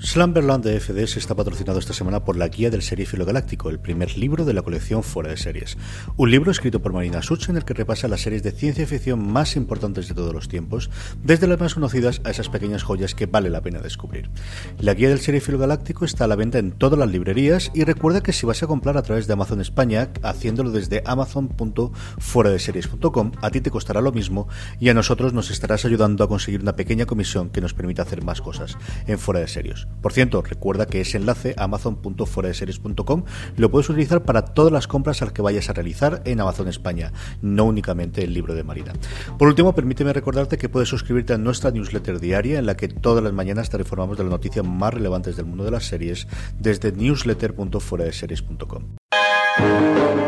Slumberland de FDS está patrocinado esta semana por la Guía del Seriéfilo Galáctico, el primer libro de la colección Fuera de Series. Un libro escrito por Marina Such en el que repasa las series de ciencia ficción más importantes de todos los tiempos, desde las más conocidas a esas pequeñas joyas que vale la pena descubrir. La Guía del Seriéfilo Galáctico está a la venta en todas las librerías y recuerda que si vas a comprar a través de Amazon España, haciéndolo desde amazon.fueradeseries.com, a ti te costará lo mismo y a nosotros nos estarás ayudando a conseguir una pequeña comisión que nos permita hacer más cosas en Fuera de Series. Por cierto, recuerda que ese enlace amazon.foradeseries.com lo puedes utilizar para todas las compras al que vayas a realizar en Amazon España, no únicamente el libro de Marina. Por último, permíteme recordarte que puedes suscribirte a nuestra newsletter diaria en la que todas las mañanas te informamos de las noticias más relevantes del mundo de las series desde newsletter.foradeseries.com.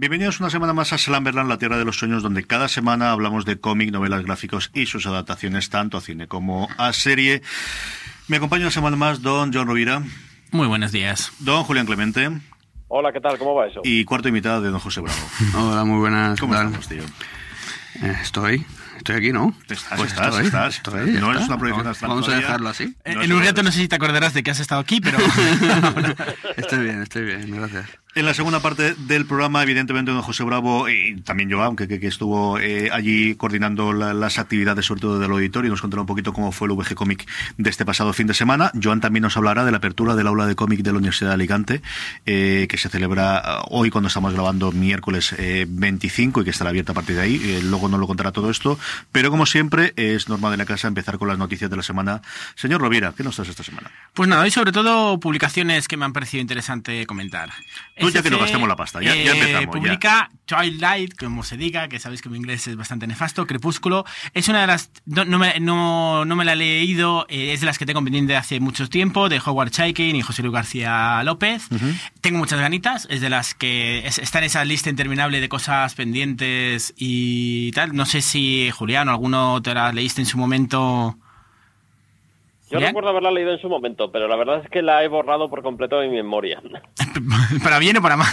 Bienvenidos una semana más a Slamberland, la tierra de los sueños, donde cada semana hablamos de cómic, novelas gráficos y sus adaptaciones tanto a cine como a serie. Me acompaña una semana más don John Rovira. Muy buenos días. Don Julián Clemente. Hola, ¿qué tal? ¿Cómo va eso? Y cuarto invitado de don José Bravo. Hola, muy buenas. ¿Cómo estamos, tío? Eh, estoy. Estoy aquí, ¿no? Estás, Pues estás, estoy, estás. estoy, no es una proyección Vamos- a dejarlo así. Eh, No en un rato no sé si te acordarás de que has estado aquí, pero Estoy bien, estoy bien, gracias. En la segunda parte del programa, evidentemente, don José Bravo y también yo, aunque que, estuvo eh, allí coordinando la- las actividades, sobre todo del auditorio, nos contará un poquito cómo fue el VG Comic de este pasado fin de semana. Joan también nos hablará de la apertura del aula de cómic de la Universidad de Alicante, eh, que se celebra eh, hoy cuando estamos grabando miércoles eh, 25 y que estará abierta a partir de ahí. Luego nos lo contará todo esto. Pero como siempre, es normal de la casa empezar con las noticias de la semana. Señor Rovira, ¿qué nos traes esta semana? pues nada, y sobre todo publicaciones que me han parecido interesante comentar. Tú ya que nos gastemos la pasta, ya- ya empezamos, ya. Publica Twilight, como se diga, que sabéis que mi inglés es bastante nefasto, Crepúsculo. Es una de las... No, no me, no, no me la he leído, eh, es de las que tengo pendiente hace mucho tiempo, de Howard Chaykin y José Luis García López. Tengo muchas ganitas, es de las que es- está en esa lista interminable de cosas pendientes y tal. No sé si, Julián, o alguno te la leíste en su momento... Yo recuerdo haberla leído en su momento, pero la verdad es que la he borrado por completo de mi memoria. ¿Para bien o para mal?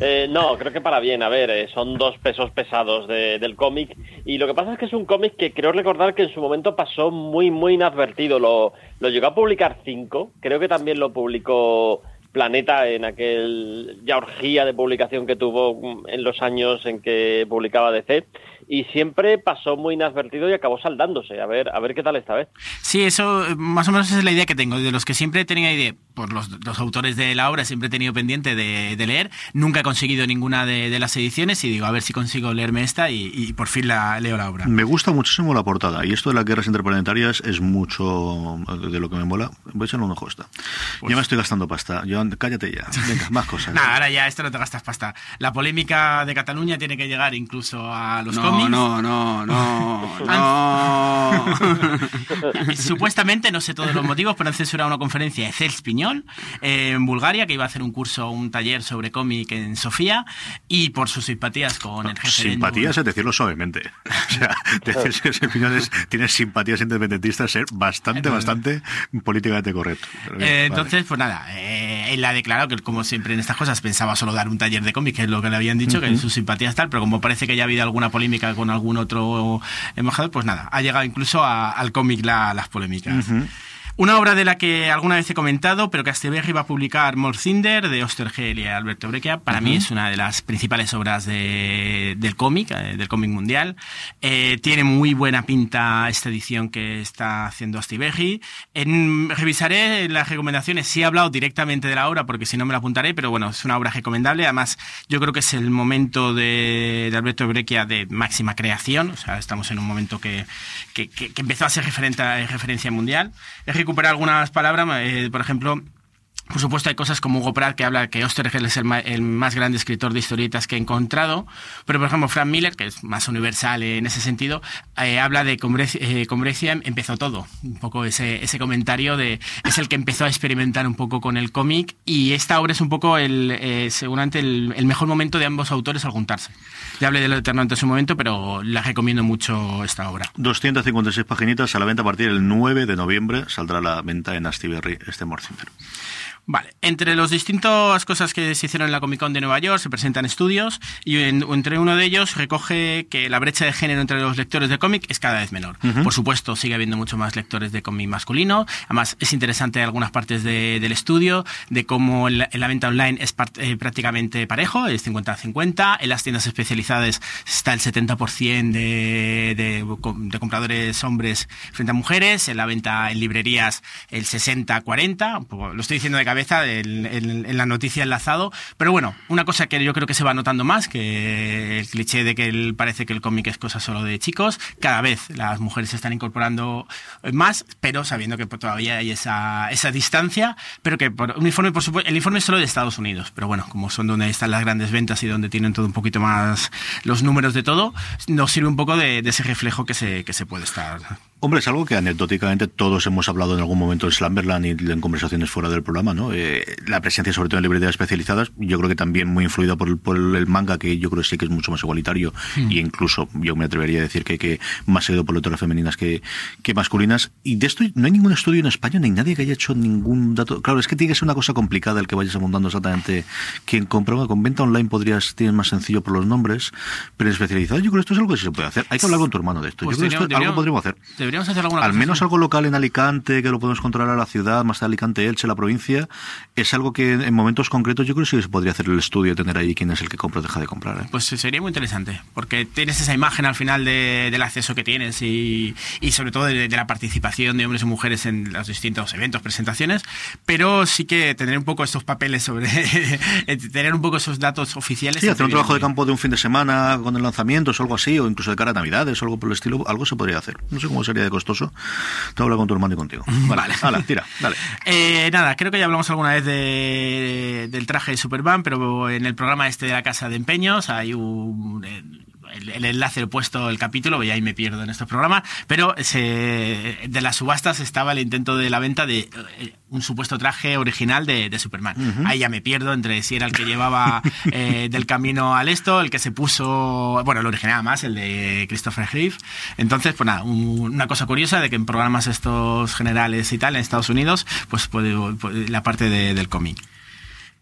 Eh, no, creo que para bien. A ver, eh, son dos pesos pesados de- del cómic. Y lo que pasa es que es un cómic que creo recordar que en su momento pasó muy, muy inadvertido. Lo, lo llegó a publicar Cinco. Creo que también lo publicó Planeta en aquel ya orgía de publicación que tuvo en los años en que publicaba DC. Y siempre pasó muy inadvertido y acabó saldándose. A ver, a ver qué tal esta vez. Sí, eso eh, más o menos es la idea que tengo. De los que siempre tenía idea, por los, los autores de la obra, siempre he tenido pendiente de, de leer. Nunca he conseguido ninguna de, de las ediciones y digo, a ver si consigo leerme esta y, y por fin la leo la obra. Me gusta muchísimo la portada y esto de las guerras interplanetarias es mucho de lo que me mola. Voy a echarle un ojo a esta. Pues ya me estoy gastando pasta. Joan, cállate ya. Venga, más cosas. Nada, ahora ya esto no te gastas pasta. La polémica de Cataluña tiene que llegar incluso a los no, cómics. no, no, no, no. Supuestamente, no sé todos los motivos, pero han censurado una conferencia de Cels Piñol eh, en Bulgaria, que iba a hacer un curso, un taller sobre cómic en Sofía, y por sus simpatías con el referéndum. Simpatías es decirlo suavemente. O sea, decir que ese final es- tienes simpatías independentistas es ser bastante, bastante políticamente correcto. Bien, Eh, vale. entonces, pues nada, eh, él ha declarado que, como siempre en estas cosas, pensaba solo dar un taller de cómic, que es lo que le habían dicho, que sus simpatías tal, pero como parece que ya ha habido alguna polémica con algún otro embajador, pues nada, ha llegado incluso a- al cómic la- las polémicas. Una obra de la que alguna vez he comentado, pero que Astiberri va a publicar Morcinder de Ostergel y Alberto Breccia, para mí es una de las principales obras de, del cómic, eh, del cómic mundial. Eh, tiene muy buena pinta esta edición que está haciendo Astiberri. En, revisaré las recomendaciones, sí he hablado directamente de la obra, porque si no me la apuntaré, pero bueno, es una obra recomendable. Además, yo creo que es el momento de, de Alberto Breccia de máxima creación, o sea, estamos en un momento que, que, que empezó a ser referente, referencia mundial. Es recuperar algunas palabras, eh, por ejemplo, por supuesto, hay cosas como Hugo Pratt que habla que Ostergel es el, ma el, más grande escritor de historietas que he encontrado, pero por ejemplo, Frank Miller, que es más universal en ese sentido, eh, habla de con Breccia, eh, empezó todo. Un poco ese, ese comentario de es el que empezó a experimentar un poco con el cómic y esta obra es un poco el, eh, seguramente el, el, mejor momento de ambos autores al juntarse. Ya hablé de lo eterno antes un momento, pero la recomiendo mucho esta obra. 256 paginitas a la venta a partir del 9 de noviembre. Saldrá a la venta en Astiberri este Morcinder. Vale, entre las distintas cosas que se hicieron en la Comic Con de Nueva York se presentan estudios y en, entre uno de ellos recoge que la brecha de género entre los lectores de cómic es cada vez menor. Uh -huh. Por supuesto, sigue habiendo mucho más lectores de cómic masculino. Además, es interesante algunas partes de, del estudio de cómo en la, la venta online es part, eh, prácticamente parejo, es 50-50. En las tiendas especializadas está el 70% de, de, de compradores hombres frente a mujeres. En la venta en librerías el 60-40. Lo estoy diciendo de cabeza cabeza en, la noticia enlazado. Pero bueno, una cosa que yo creo que se va notando más, que el cliché de que el, parece que el cómic es cosa solo de chicos, cada vez las mujeres se están incorporando más, pero sabiendo que todavía hay esa, esa distancia, pero que el informe es solo de Estados Unidos, pero bueno, como son donde están las grandes ventas y donde tienen todo un poquito más los números de todo, nos sirve un poco de, de ese reflejo que se, que se puede estar Hombre, es algo que anecdóticamente todos hemos hablado en algún momento en Slamberland y en conversaciones fuera del programa, ¿no? Eh, la presencia, sobre todo en librerías especializadas, yo creo que también muy influida por el, por el manga, que yo creo que sí que es mucho más igualitario, mm. y incluso yo me atrevería a decir que, que más seguido por lectoras femeninas que, que masculinas. Y de esto no hay ningún estudio en España, ni nadie que haya hecho ningún dato. Claro, es que tiene que ser una cosa complicada el que vayas apuntando exactamente quién compra. Con venta online podrías, tienes más sencillo por los nombres, pero en especializado yo creo que esto es algo que sí se puede hacer. Hay que hablar con tu hermano de esto. Pues yo creo que esto algo podríamos hacer. Deberíamos hacer alguna Al menos algo local en Alicante, que lo podemos controlar a la ciudad, más de Alicante, Elche, la provincia, es algo que en momentos concretos yo creo que sí se podría hacer el estudio, tener ahí quién es el que compra o deja de comprar. ¿eh? Pues sería muy interesante, porque tienes esa imagen al final de, del acceso que tienes y, y sobre todo de, de, la participación de hombres y mujeres en los distintos eventos, presentaciones, pero sí que tener un poco estos papeles sobre, tener un poco esos datos oficiales. Sí, hacer un trabajo de campo de un fin de semana con el lanzamiento o algo así, o incluso de cara a Navidades o algo por el estilo, algo se podría hacer. No sé cómo sería de costoso. Te hablo con tu hermano y contigo. Vale, vale. Hala, tira, dale. Eh, nada, creo que ya hablamos alguna vez de, del traje de Superman, pero en el programa este de la casa de empeños hay un. El, el, enlace lo he puesto el capítulo, y ahí me pierdo en estos programas, pero se, de las subastas estaba el intento de la venta de eh, un supuesto traje original de, de Superman. Uh -huh. Ahí ya me pierdo entre si era el que llevaba eh, del camino al esto, el que se puso, bueno, el original más, el de Christopher Reeve. Entonces, pues nada, un, una cosa curiosa de que en programas estos generales y tal, en Estados Unidos, pues puede, puede la parte de, del cómic.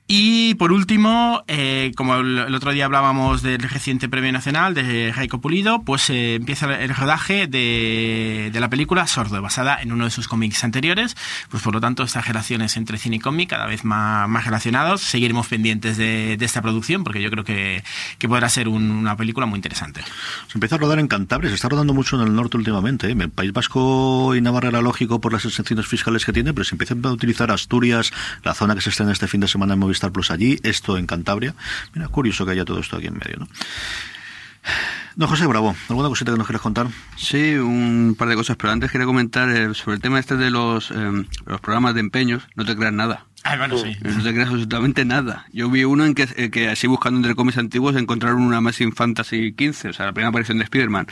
Y por último, eh, como el, el, otro día hablábamos del reciente premio nacional de Jaiko Pulido, pues eh, empieza el rodaje de, de, la película Sordo, basada en uno de sus cómics anteriores. Pues por lo tanto, estas relaciones entre cine y cómic cada vez más, más relacionados. Seguiremos pendientes de, de, esta producción porque yo creo que, que podrá ser un, una película muy interesante. Se empieza a rodar en Cantabria, se está rodando mucho en el norte últimamente. ¿eh? El País Vasco y Navarra era lógico por las exenciones fiscales que tiene, pero se empieza a utilizar Asturias, la zona que se estrena este fin de semana en Movistar Movistar Plus allí, esto en Cantabria. Mira, curioso que haya todo esto aquí en medio, ¿no? Don José Bravo, ¿alguna cosita que nos quieras contar? Sí, un par de cosas, pero antes quería comentar eh, sobre el tema este de los, eh, los programas de empeños. No te creas nada. Ah, bueno, sí. No te creas absolutamente nada. Yo vi uno en que, eh, que así buscando entre cómics antiguos encontraron una Amazing Fantasy 15, o sea, la primera aparición de Spider-Man.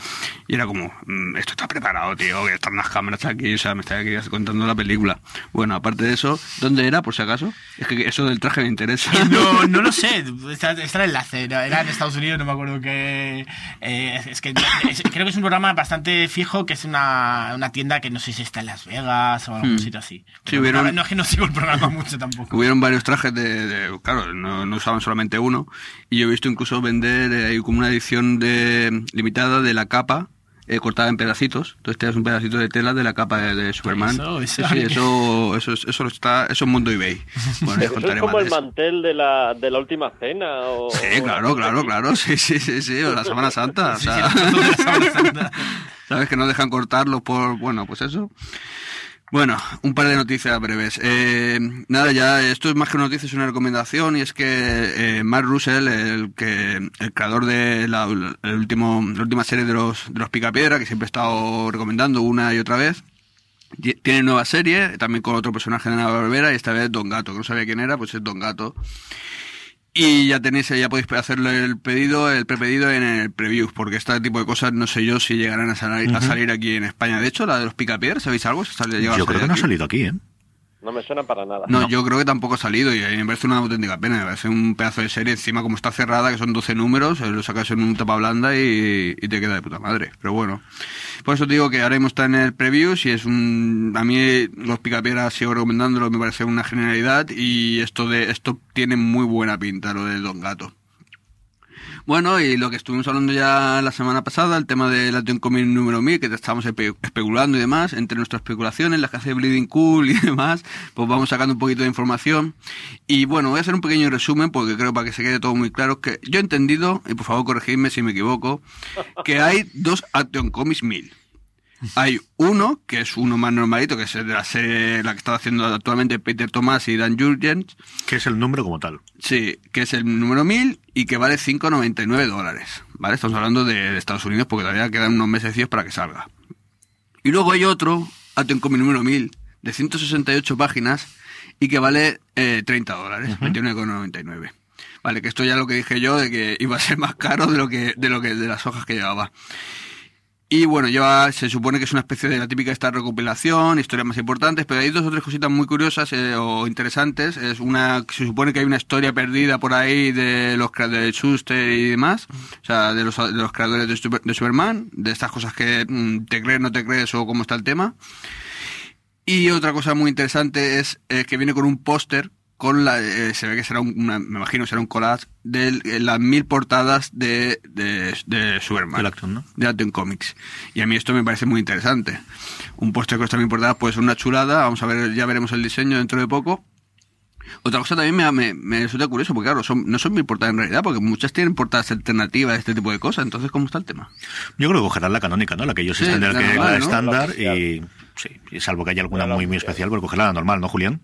Y era como, mmm, esto está preparado, tío, que están las cámaras aquí, o sea, me está aquí contando la película. Bueno, aparte de eso, ¿dónde era, por si acaso? Es que eso del traje me interesa. No, no lo sé, está, está el enlace, era en Estados Unidos, no me acuerdo qué... Eh, es que es, creo que es un programa bastante fijo, que es una, una tienda que no sé si está en Las Vegas o algún hmm. así. Sí, hubieron... No es que no sigo el programa mucho tampoco. Hubieron varios trajes de, de claro, no, no, usaban solamente uno. Y yo he visto incluso vender eh, como una edición de limitada de la capa eh, cortada en pedacitos. Entonces te das un pedacito de tela de la capa de, de Superman. Eso, eso. Sí, eso, eso, eso está, eso es mundo eBay. Bueno, Eso es como el mantel de la, de la última cena. O, Sí, o- claro, claro, claro. Sí, sí, sí, sí. O la Semana Santa. O Sí, la Semana Santa. ¿Sabes que no dejan cortarlos por. Bueno, pues eso. Bueno, un par de noticias breves. Eh, nada, ya esto es más que una noticia, es una recomendación y es que eh, Mark Russell, el que el creador de la, el la última serie de los de los Picapiedra, que siempre he estado recomendando una y otra vez, ti- tiene nueva serie, también con otro personaje de la Barbera y esta vez Don Gato, que no sabía quién era, pues es Don Gato. Y ya tenéis, ya podéis hacerle el pedido, el prepedido en el preview, porque este tipo de cosas no sé yo si llegarán a salir, a salir aquí en España. De hecho, la de los picapiedras, ¿sabéis algo? ¿Se sale- Yo creo que no ha salido aquí, ¿eh? No me suena para nada. No, yo creo que tampoco ha salido y a mí me parece una auténtica pena. Me parece un pedazo de serie encima como está cerrada, que son 12 números, eh, lo sacas en un tapa blanda y, y te queda de puta madre. Pero bueno, por eso te digo que ahora mismo está en el preview y es un... A mí los picapiedras sigo recomendándolo, me parece una genialidad y esto de esto tiene muy buena pinta, lo de Don Gato. Bueno, y lo que estuvimos hablando ya la semana pasada, el tema del Action Comic número 1000, que te estábamos espe- especulando y demás, entre nuestras especulaciones, las que hace Bleeding Cool y demás, pues vamos sacando un poquito de información. Y bueno, voy a hacer un pequeño resumen, porque creo para que se quede todo muy claro, que yo he entendido, y por favor corregidme si me equivoco, que hay dos Action Comics 1000. Hay uno, que es uno más normalito, que es de la serie, la que está haciendo actualmente Peter Thomas y Dan Jurgens, Que es el número como tal. Sí, que es el número 1000 y que vale 5,99 dólares. ¿Vale? Estamos hablando de, de Estados Unidos porque todavía quedan unos mesecillos para que salga. Y luego hay otro, Atom Comic número 1000, de 168 páginas y que vale eh, 30 dólares, 29,99. Vale, que esto ya es lo que dije yo de que iba a ser más caro de lo que de lo que de las hojas que llevaba. Y bueno, lleva, se supone que es una especie de la típica esta recopilación, historias más importantes, pero hay dos o tres cositas muy curiosas eh, o interesantes. Es una, se supone que hay una historia perdida por ahí de los crea- de Schuster y demás, o sea, de los, de los creadores de Superman, de estas cosas que mm, te crees, no te crees o cómo está el tema. Y otra cosa muy interesante es eh, que viene con un póster con la eh, se ve que será un, una- me imagino será un collage de eh, las mil portadas de, de, de Superman Del Action, ¿no? de Action Comics y a mí esto me parece muy interesante un póster con estas mil portadas puede ser una chulada vamos a ver ya veremos el diseño dentro de poco otra cosa también me, me, me resulta curioso porque claro son, no son mil portadas en realidad porque muchas tienen portadas alternativas de este tipo de cosas entonces cómo está el tema Yo creo que cogerán la canónica, ¿no? La que ellos Sí, extender la que normal, la ¿no? estándar La y sí, y salvo que haya alguna La muy muy especial, pero cogerán la normal, ¿no, Julián?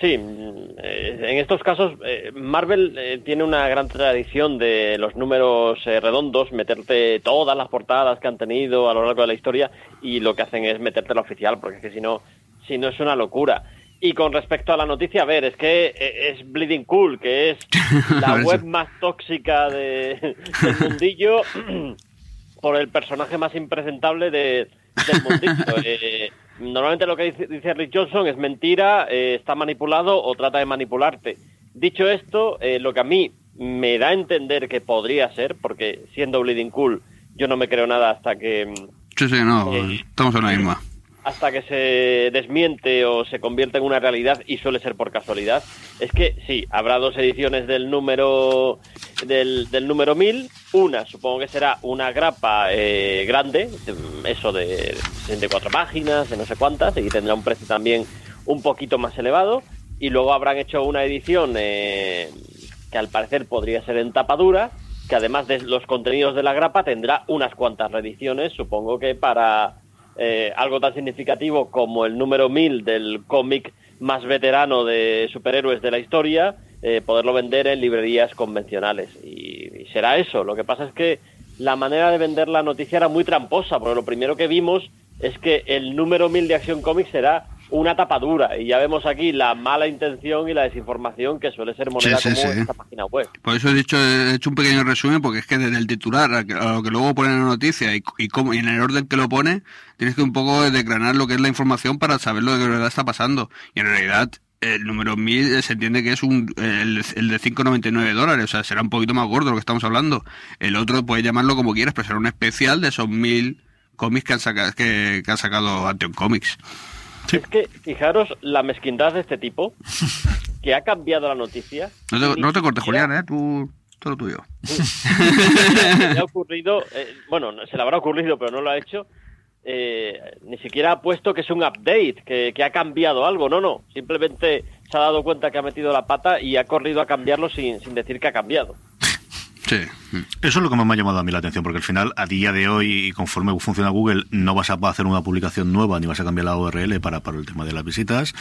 Sí, mm, eh, en estos casos eh, Marvel eh, tiene una gran tradición de los números redondos, meterte todas las portadas que han tenido a lo largo de la historia y lo que hacen es meterte la oficial, porque es que si no, si no es una locura. Y con respecto a la noticia, a ver, es que es Bleeding Cool, que es la web más tóxica de, del mundillo por el personaje más impresentable de, del mundillo. Eh, normalmente lo que dice, dice Rick Johnson es mentira, eh, está manipulado o trata de manipularte. Dicho esto, eh, lo que a mí me da a entender que podría ser, porque siendo Bleeding Cool yo no me creo nada hasta que mm, sí sí no Sí. estamos en la misma hasta que se desmiente o se convierte en una realidad y suele ser por casualidad, es que sí, habrá dos ediciones del número del, del número 1000, una supongo que será una grapa eh, grande, de- eso de 64 páginas, de no sé cuántas, y tendrá un precio también un poquito más elevado, y luego habrán hecho una edición eh, que al parecer podría ser en tapadura, que además de los contenidos de la grapa tendrá unas cuantas reediciones, supongo que para eh, algo tan significativo como el número 1000 del cómic más veterano de superhéroes de la historia, eh, poderlo vender en librerías convencionales. Y, y será eso. Lo que pasa es que la manera de vender la noticia era muy tramposa, porque lo primero que vimos es que el número 1000 de Acción Comics será una tapadura. Y ya vemos aquí la mala intención y la desinformación que suele ser moneda Sí, sí, común sí. en esta página web. Por eso he dicho, he hecho un pequeño resumen, porque es que desde el titular a, lo que luego pone en la noticia y, y, cómo, y en el orden que lo pone, tienes que un poco desgranar lo que es la información para saber lo que de verdad está pasando. Y en realidad, el número 1000 se entiende que es un el, el de 5,99 dólares, o sea, será un poquito más gordo lo que estamos hablando. El otro puedes llamarlo como quieras, pero será un especial de esos 1000 cómics que han, sacado que, que han sacado Action Comics. Es que, fijaros la mezquindad de este tipo, que ha cambiado la noticia. No te, no te cortes, Julián, ¿eh? Tú, todo tuyo. se ha ocurrido, eh, bueno, se le habrá ocurrido, pero no lo ha hecho. Eh, ni siquiera ha puesto que es un update, que, que, ha cambiado algo. No, no. Simplemente se ha dado cuenta que ha metido la pata y ha corrido a cambiarlo sin, sin decir que ha cambiado. Sí. Eso es lo que me ha llamado a mí la atención, porque al final, a día de hoy, y conforme funciona Google, no vas a hacer una publicación nueva ni vas a cambiar la URL para, para el tema de las visitas.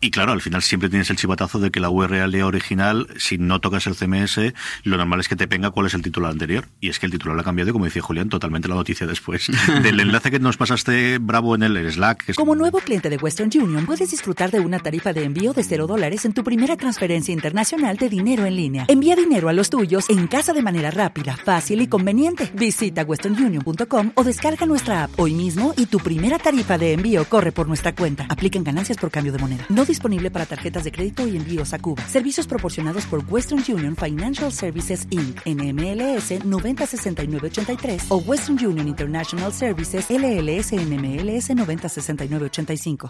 Y claro, al final siempre tienes el chivatazo de que la URL original, si no tocas el CMS, lo normal es que te venga cuál es el titular anterior. Y es que el titular ha cambiado, como decía Julián, totalmente la noticia después. Del enlace que nos pasaste, bravo, en el Slack. Como nuevo cliente de Western Union, puedes disfrutar de una tarifa de envío de cero dólares en tu primera transferencia internacional de dinero en línea. Envía dinero a los tuyos en casa de manera rápida, fácil y conveniente. Visita westernunion.com o descarga nuestra app hoy mismo y tu primera tarifa de envío corre por nuestra cuenta. Aplican ganancias por cambio de moneda. No disponible para tarjetas de crédito y envíos a Cuba. Servicios proporcionados por Western Union Financial Services Inc. NMLS 906983 o Western Union International Services LLS NMLS 906985.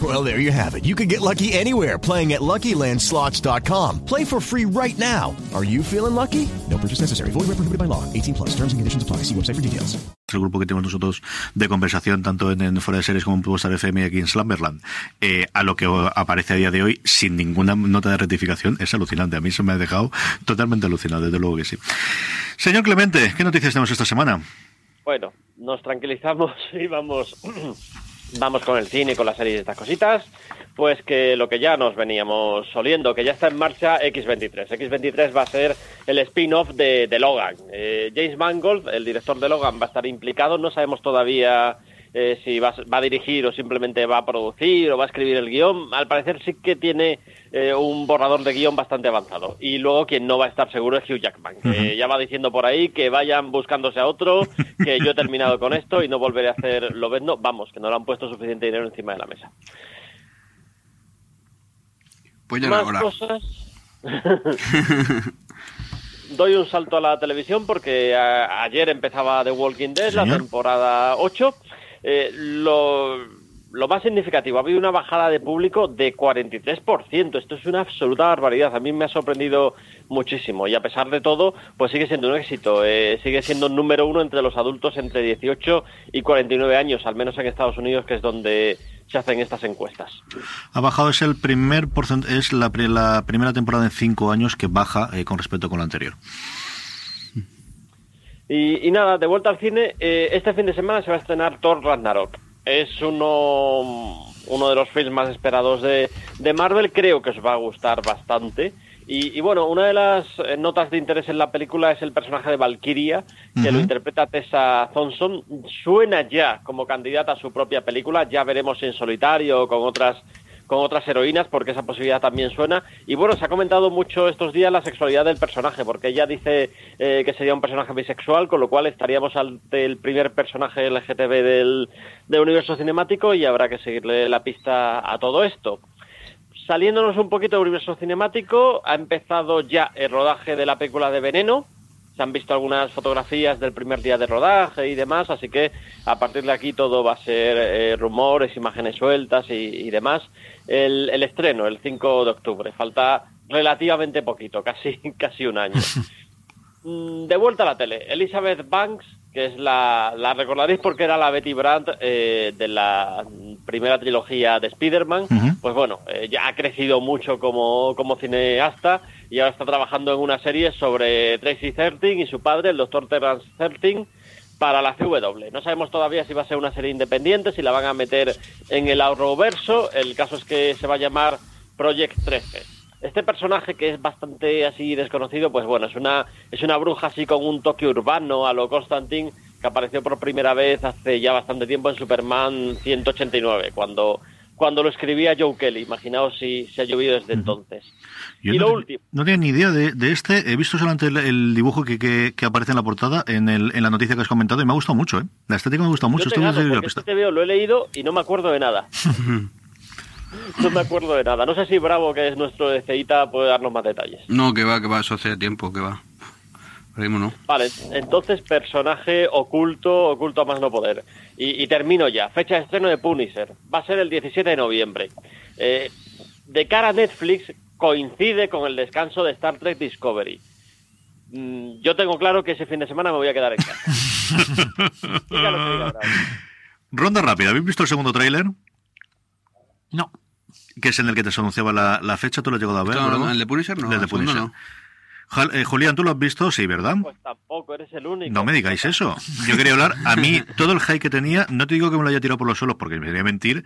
Well, there you have it. You can get lucky anywhere playing at LuckyLandSlots.com. Play for free right now. Are you feeling lucky? No purchase necessary. Void where prohibited by law. 18 plus. Terms and conditions apply. See website for details. El grupo que tenemos nosotros de conversación tanto en, en Fuera de Series como en Pulsar FM y aquí en Slumberland, eh, a lo que aparece a día de hoy sin ninguna nota de rectificación es alucinante. A mí se me ha dejado totalmente alucinado, desde luego que sí. Señor Clemente, ¿qué noticias tenemos esta semana? Bueno, nos tranquilizamos y vamos, vamos con el cine, con la serie de estas cositas. Pues que lo que ya nos veníamos oliendo, que ya está en marcha X23. X23 va a ser el spin-off de, de, Logan. Eh, James Mangold, el director de Logan, va a estar implicado. No sabemos todavía eh, si va, va, a dirigir o simplemente va a producir o va a escribir el guion. Al parecer sí que tiene eh, un borrador de guion bastante avanzado. Y luego quien no va a estar seguro es Hugh Jackman, que uh -huh. ya va diciendo por ahí que vayan buscándose a otro, que yo he terminado con esto y no volveré a hacer lo vendo. Vamos, que no le han puesto suficiente dinero encima de la mesa. Pues ya Más cosas. Doy un salto a la televisión porque a, ayer empezaba The Walking Dead, la temporada 8. Eh, lo, lo más significativo, ha habido una bajada de público de 43%. Esto es una absoluta barbaridad. A mí me ha sorprendido muchísimo. Y a pesar de todo, pues sigue siendo un éxito. Eh, sigue siendo número uno entre los adultos entre 18 y 49 años, al menos en Estados Unidos, que es donde se hacen estas encuestas. Ha bajado, es el primer porcent es la, la primera temporada en cinco años que baja eh, con respecto con la anterior. Y, y nada, de vuelta al cine, eh, este fin de semana se va a estrenar Thor Ragnarok. Es uno, uno de los films más esperados de, de Marvel, creo que os va a gustar bastante. Y, y bueno, una de las eh, notas de interés en la película es el personaje de Valkyria, que lo interpreta Tessa Thompson. Suena ya como candidata a su propia película, ya veremos en solitario o con otras con otras heroínas, porque esa posibilidad también suena. Y bueno, se ha comentado mucho estos días la sexualidad del personaje, porque ella dice eh, que sería un personaje bisexual, con lo cual estaríamos ante el primer personaje LGTB del, del universo cinemático y habrá que seguirle la pista a todo esto. Saliéndonos un poquito del universo cinemático, ha empezado ya el rodaje de la película de Veneno. Se han visto algunas fotografías del primer día de rodaje y demás, así que a partir de aquí todo va a ser eh, rumores, imágenes sueltas y, y demás. El, el estreno, el 5 de octubre, falta relativamente poquito, casi, casi un año. Mm, De vuelta a la tele, Elizabeth Banks, que es la, la recordaréis porque era la Betty Brandt eh, de la primera trilogía de Spider-Man, pues bueno, eh, ya ha crecido mucho como, como cineasta y ahora está trabajando en una serie sobre Tracy Thirteen y su padre, el doctor Terrence Thirteen, para la CW. No sabemos todavía si va a ser una serie independiente, si la van a meter en el Arrowverso. El caso es que se va a llamar Project 13. Este personaje que es bastante así desconocido, pues bueno, es una es una bruja así con un toque urbano a lo Constantine que apareció por primera vez hace ya bastante tiempo en Superman 189, cuando cuando lo escribía Joe Kelly. Imaginaos si se ha llovido desde entonces. Yo y no, lo último. no tenía ni idea de, de este. He visto solamente el, el dibujo que, que, que aparece en la portada, en, el, en la noticia que has comentado, y me ha gustado mucho. ¿eh? La estética me ha gustado mucho. Yo te gano, este te veo, lo he leído y no me acuerdo de nada. no me acuerdo de nada. No sé si Bravo, que es nuestro DCITA, puede darnos más detalles. No, que va, que va, eso hace tiempo, que va. No. Vale, entonces personaje oculto, oculto a más no poder. Y, y termino ya. Fecha de estreno de Punisher. Va a ser el 17 de noviembre. Eh, de cara a Netflix, coincide con el descanso de Star Trek Discovery. Mm, yo tengo claro que ese fin de semana me voy a quedar en casa. Ronda rápida. ¿Habéis visto el segundo tráiler? No. Que es en el que te se anunciaba la, la fecha. ¿Tú lo has llegado a ver? No, no? ¿el de Punisher no? El de Punisher. Jal- eh, Julián, ¿tú lo has visto? Sí, ¿verdad? Pues tampoco, eres el único. No me digáis eso. Yo quería hablar, a mí, todo el hype que tenía, no te digo que me lo haya tirado por los suelos porque me sería mentir,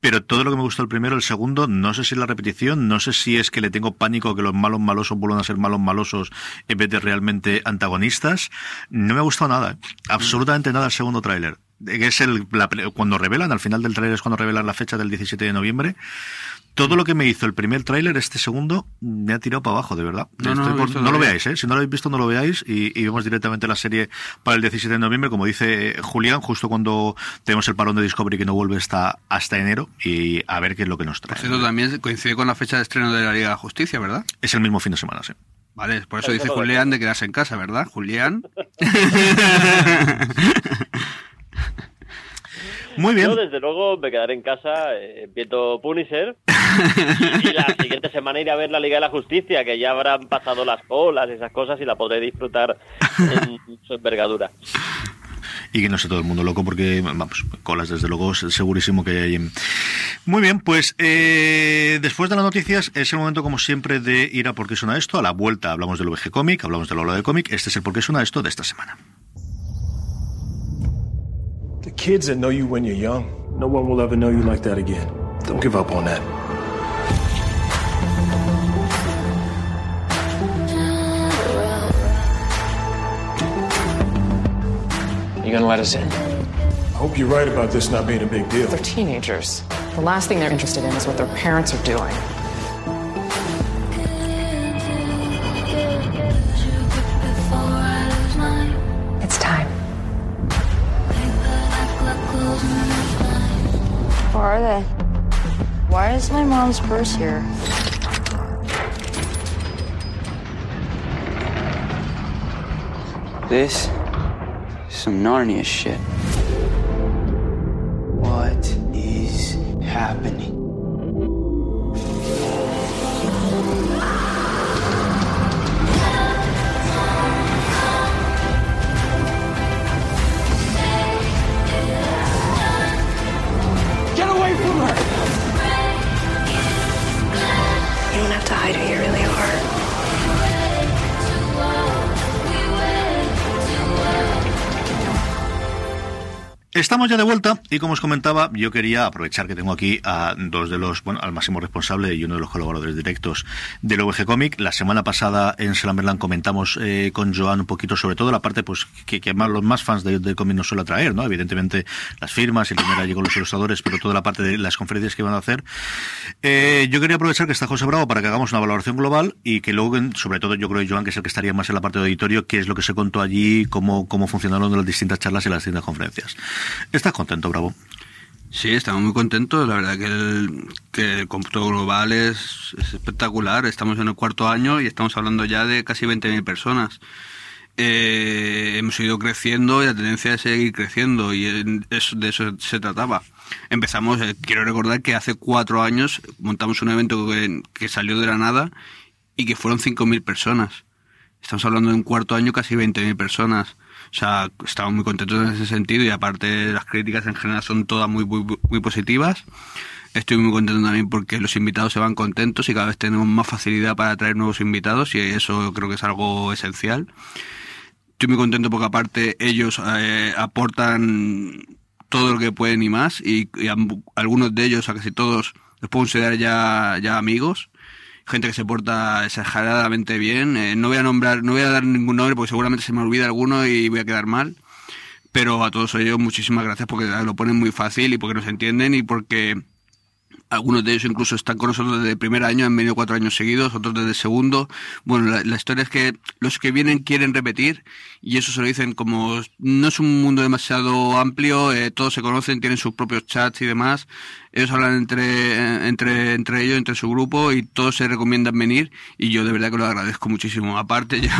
pero todo lo que me gustó el primero, el segundo, no sé si es la repetición, no sé si es que le tengo pánico que los malos malosos vuelvan a ser malos malosos en vez de realmente antagonistas. No me ha gustado nada, ¿eh? absolutamente nada el segundo tráiler. Que es el, la- cuando revelan, al final del tráiler es cuando revelan la fecha del 17 de noviembre. Todo lo que me hizo el primer tráiler, este segundo, me ha tirado para abajo, de verdad. No, no por- no lo veáis, ¿eh? Si no lo habéis visto, no lo veáis y, y vemos directamente la serie para el 17 de noviembre, como dice Julián, justo cuando tenemos el parón de Discovery que no vuelve hasta, hasta enero y a ver qué es lo que nos trae. cierto, también coincide con la fecha de estreno de la Liga de la Justicia, ¿verdad? Es el mismo fin de semana, sí. Vale, por eso Eso dice Julián de quedarse en casa, ¿verdad? Julián. Muy bien. Yo, desde luego, me quedaré en casa eh, viendo Punisher. y la siguiente semana iré a ver la Liga de la Justicia, que ya habrán pasado las colas y esas cosas y la podré disfrutar en su envergadura. Y que no sé todo el mundo loco porque, vamos, colas desde luego es segurísimo que hay. Muy bien, pues eh, después de las noticias es el momento como siempre de ir a por qué suena esto. A la vuelta hablamos del VG Comic, hablamos del Ola de Cómic. Este es el por qué suena esto de esta semana. The kids that know you when you're young, no one will ever know you like that again. Don't give up on that. You gonna let us in? I hope you're right about this not being a big deal. They're teenagers. The last thing they're interested in is what their parents are doing. My mom's purse here? This is some Narnia shit. Estamos ya de vuelta y como os comentaba, yo quería aprovechar que tengo aquí a dos de los, bueno, al máximo responsable y uno de los colaboradores directos del OVG Comic. La semana pasada en Slamberland comentamos eh, con Joan un poquito sobre todo la parte pues que, que más, los más fans del de cómic nos suele atraer, ¿no? Evidentemente las firmas, el primer allí con los ilustradores, pero toda la parte de las conferencias que van a hacer. Eh, yo quería aprovechar que está José Bravo para que hagamos una valoración global y que luego, sobre todo yo creo Joan, que es el que estaría más en la parte de auditorio, qué es lo que se contó allí, cómo, cómo funcionaron las distintas charlas y las distintas conferencias. ¿Estás contento, Bravo? Sí, estamos muy contentos. La verdad que el, que el cómputo global es, es espectacular. Estamos en el cuarto año y estamos hablando ya de casi 20.000 personas. Eh, hemos ido creciendo y la tendencia es seguir creciendo y de eso se trataba. Empezamos, eh, quiero recordar que hace cuatro años montamos un evento que, que salió de la nada y que fueron 5.000 personas. Estamos hablando de un cuarto año, casi 20.000 personas. O sea, estamos muy contentos en ese sentido y aparte las críticas en general son todas muy, muy, positivas. Estoy muy contento también porque los invitados se van contentos y cada vez tenemos más facilidad para traer nuevos invitados y eso creo que es algo esencial. Estoy muy contento porque aparte ellos eh, aportan todo lo que pueden y más y, algunos de ellos, a casi todos, los puedo considerar ya, ya amigos gente que se porta exageradamente bien. Eh, no voy a nombrar, no voy a dar ningún nombre porque seguramente se me olvida alguno y voy a quedar mal. Pero a todos ellos muchísimas gracias porque lo ponen muy fácil y porque nos entienden y porque algunos de ellos incluso están con nosotros desde primer año, han venido cuatro años seguidos, otros desde segundo. Bueno, la, la, historia es que los que vienen quieren repetir y eso se lo dicen como no es un mundo demasiado amplio, eh, todos se conocen, tienen sus propios chats y demás. Ellos hablan entre, entre, entre ellos, entre su grupo y todos se recomiendan venir y yo de verdad que lo agradezco muchísimo. Aparte, ya,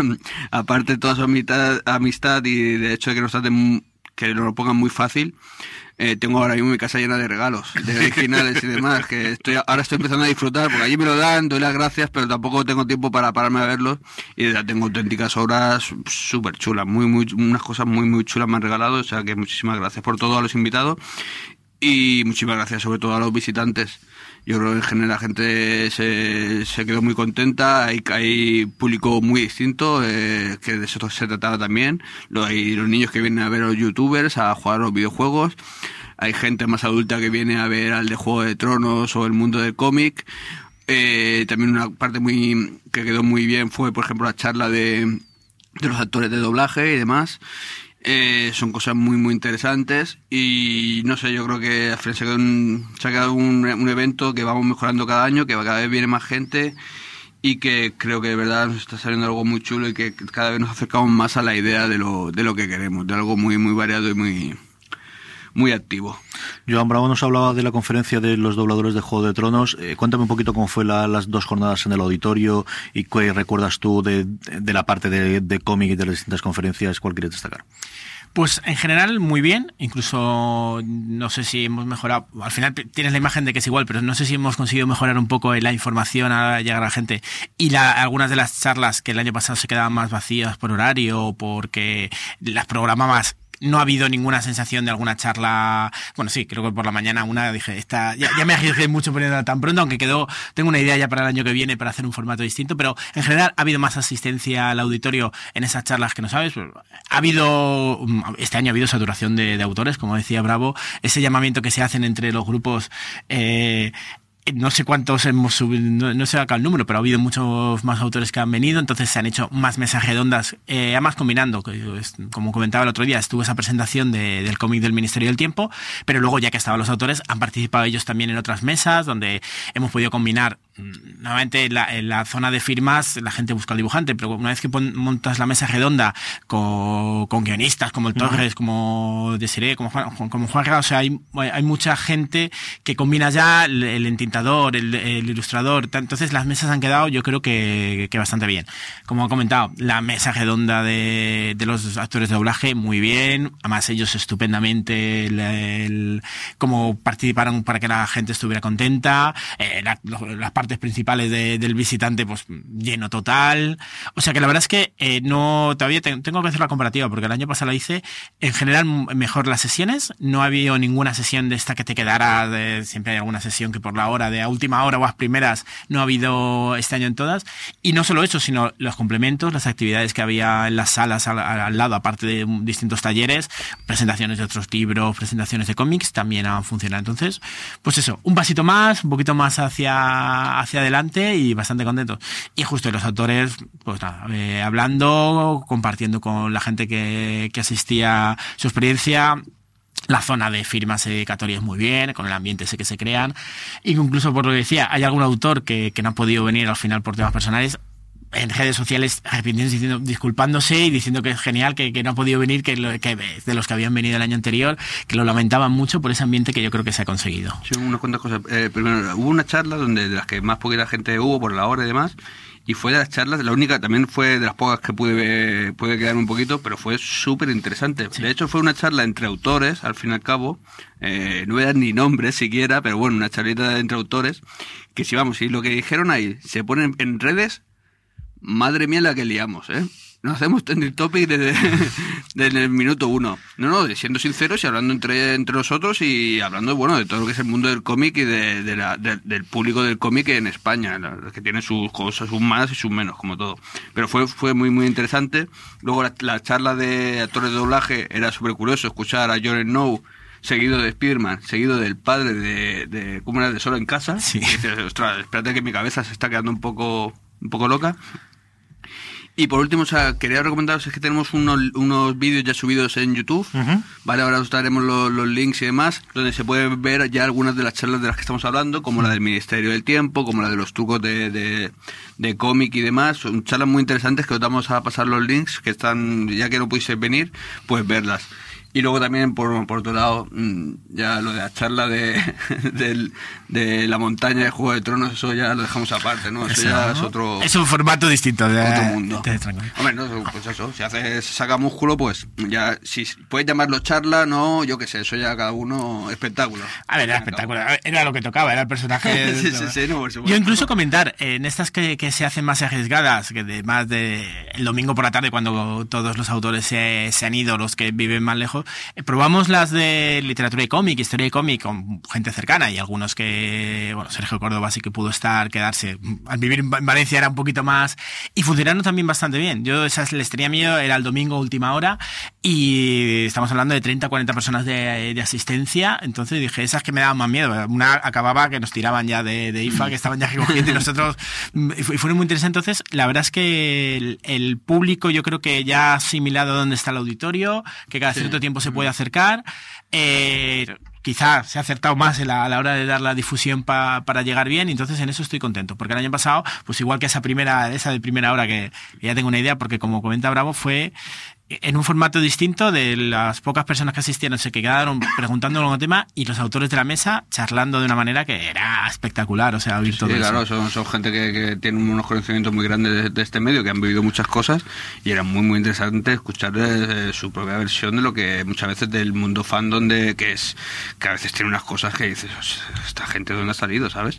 aparte toda su amistad, amistad y de hecho de que nos traten, que nos lo pongan muy fácil. Eh, tengo ahora mismo mi casa llena de regalos, de originales y demás, que estoy ahora estoy empezando a disfrutar, porque allí me lo dan, doy las gracias, pero tampoco tengo tiempo para pararme a verlos, y ya tengo auténticas obras súper chulas, muy, muy, unas cosas muy, muy chulas me han regalado, o sea que muchísimas gracias por todo a los invitados, y muchísimas gracias sobre todo a los visitantes. Yo creo que en general la gente se, se quedó muy contenta, hay, hay público muy distinto, eh, que de eso se trataba también. Lo, hay los niños que vienen a ver a los youtubers, a jugar a los videojuegos. Hay gente más adulta que viene a ver al de Juego de Tronos o el mundo del cómic. Eh, también una parte muy que quedó muy bien fue, por ejemplo, la charla de, de los actores de doblaje y demás. Eh, son cosas muy, muy interesantes y no sé, yo creo que al final se ha quedado, un, se ha quedado un, un, evento que vamos mejorando cada año, que cada vez viene más gente y que creo que de verdad nos está saliendo algo muy chulo y que cada vez nos acercamos más a la idea de lo, de lo que queremos, de algo muy, muy variado y muy, muy activo. Joan Bravo nos hablaba de la conferencia de los dobladores de Juego de Tronos. Eh, cuéntame un poquito cómo fue la, las dos jornadas en el auditorio y qué recuerdas tú de, de la parte de, de cómic y de las distintas conferencias. ¿Cuál quieres destacar? Pues en general muy bien, incluso no sé si hemos mejorado, al final tienes la imagen de que es igual, pero no sé si hemos conseguido mejorar un poco la información a llegar a la gente y la, algunas de las charlas que el año pasado se quedaban más vacías por horario o porque las programabas no ha habido ninguna sensación de alguna charla. Bueno, sí, creo que por la mañana una dije, esta, ya, ya me arriesgué mucho poniéndola tan pronto, aunque quedó, tengo una idea ya para el año que viene para hacer un formato distinto, pero en general ha habido más asistencia al auditorio en esas charlas que no sabes. Ha habido, este año ha habido saturación de, de autores, como decía Bravo, ese llamamiento que se hacen entre los grupos, eh, no sé cuántos hemos subido, no, no, sé acá el número, pero ha habido muchos más autores que han venido, entonces se han hecho más mensajes de ondas, eh, además combinando, como comentaba el otro día, estuvo esa presentación de, del cómic del Ministerio del Tiempo, pero luego ya que estaban los autores, han participado ellos también en otras mesas donde hemos podido combinar nuevamente en la, en la, zona de firmas la gente busca al dibujante, pero una vez que pon, montas la mesa redonda con, con guionistas como el Torres, uh -huh. como Desiree, como Juan, como Juan o sea, hay, hay mucha gente que combina ya el, el entintador, el, el, ilustrador, entonces las mesas han quedado yo creo que, que bastante bien. Como he comentado, la mesa redonda de, de los actores de doblaje, muy bien, además ellos estupendamente el, cómo participaron para que la gente estuviera contenta, eh, la, las partes principales de, del visitante, pues lleno total. O sea que la verdad es que eh, no todavía te, tengo que hacer la comparativa porque el año pasado la hice en general mejor las sesiones. No ha habido ninguna sesión de esta que te quedara. De, siempre hay alguna sesión que por la hora de a última hora o a primeras no ha habido este año en todas. Y no solo eso, sino los complementos, las actividades que había en las salas al, al lado, aparte de distintos talleres, presentaciones de otros libros, presentaciones de cómics, también han funcionado. Entonces, pues eso, un pasito más, un poquito más hacia hacia adelante y bastante contentos. Y justo los autores, pues nada, eh, hablando, compartiendo con la gente que, que asistía su experiencia, la zona de firmas dedicatorias muy bien, con el ambiente ese que se crean. Incluso por lo que decía, hay algún autor que, que no ha podido venir al final por temas personales en redes sociales diciendo, disculpándose y diciendo que es genial, que, que no ha podido venir, que, lo, que, de los que habían venido el año anterior, que lo lamentaban mucho por ese ambiente que yo creo que se ha conseguido. Sí, unas cuantas cosas. Eh, primero, hubo una charla donde de las que más poquita gente hubo por la hora y demás, y fue de las charlas, la única también fue de las pocas que pude, pude quedar un poquito, pero fue súper interesante. Sí. De hecho, fue una charla entre autores, al fin y al cabo, eh, no eran ni nombres siquiera, pero bueno, una charlita entre autores, que si vamos, y lo que dijeron ahí, se ponen en redes madre mía la que liamos, ¿eh? Nos hacemos trending topic desde, desde el minuto uno. No, no, siendo sinceros y hablando entre, entre nosotros y hablando, bueno, de todo lo que es el mundo del cómic y de, de la, de, del público del cómic en España, que tiene sus cosas, sus más y sus menos, como todo. Pero fue, fue muy, muy interesante. Luego la, la charla de actores de doblaje era súper curioso escuchar a Jordan Snow seguido de Spiderman, seguido del padre de, de ¿cómo era? De Solo en Casa. Sí. Y dices, ostras, espérate que mi cabeza se está quedando un poco, un poco loca. Y por último, o sea, quería recomendaros es que tenemos unos, unos vídeos ya subidos en YouTube, ¿vale? Ahora os daremos los, los links y demás, donde se pueden ver ya algunas de las charlas de las que estamos hablando, como la del Ministerio del Tiempo, como la de los trucos de, de, de cómic y demás. Son charlas muy interesantes que os vamos a pasar los links, que están, ya que no pudisteis venir, pues verlas. Y luego también, por, por otro lado, mm, ya lo de la charla de, del- de la montaña de Juego de Tronos, eso ya lo dejamos aparte, ¿no? Eso, Eso, ya ¿no? es otro... Es un formato distinto de Otro mundo. de-. Hombre, no, pues eso, si haces, saca músculo, pues ya, si puedes llamarlo charla, no, yo qué sé, eso ya cada uno espectáculo. A ver, era ver, Era lo que tocaba, era el personaje. Sí, sí, sí, no, por supuesto. Yo incluso comentar, en estas que, que se hacen más arriesgadas, que de más de el domingo por la tarde, cuando todos los autores se, se han ido, los que viven más lejos, probamos las de literatura y cómic, historia y cómic, con gente cercana y algunos que, bueno, Sergio Córdoba sí que pudo estar, quedarse. Al vivir en Va- en Valencia era un poquito más. Y funcionaron también bastante bien. Yo esas les tenía miedo, era el domingo última hora y estamos hablando de 30, 40 personas de, de asistencia. Entonces dije, esas que me daban más miedo. Una acababa que nos tiraban ya de, de IFA, que estaban ya recogiendo y nosotros. Y fu- y fueron muy interesantes. Entonces, la verdad es que el, el público yo creo que ya ha asimilado dónde está el auditorio, que cada Sí. cierto tiempo se puede acercar. Eh, quizá se ha acertado más en la- a la hora de dar la difusión pa- para llegar bien, y entonces en eso estoy contento, porque el año pasado, pues igual que esa primera, esa de primera hora que, que ya tengo una idea, porque como comenta Bravo, fue en un formato distinto de las pocas personas que asistieron, se quedaron preguntando algún tema y los autores de la mesa charlando de una manera que era espectacular, o sea, oír Sí, todo eso. claro, son, son gente que, que tiene unos conocimientos muy grandes de, de este medio, que han vivido muchas cosas y era muy, muy interesante escuchar eh, su propia versión de lo que muchas veces del mundo fandom de que es que a veces tiene unas cosas que dices, "Os- esta gente de dónde ha salido, ¿sabes?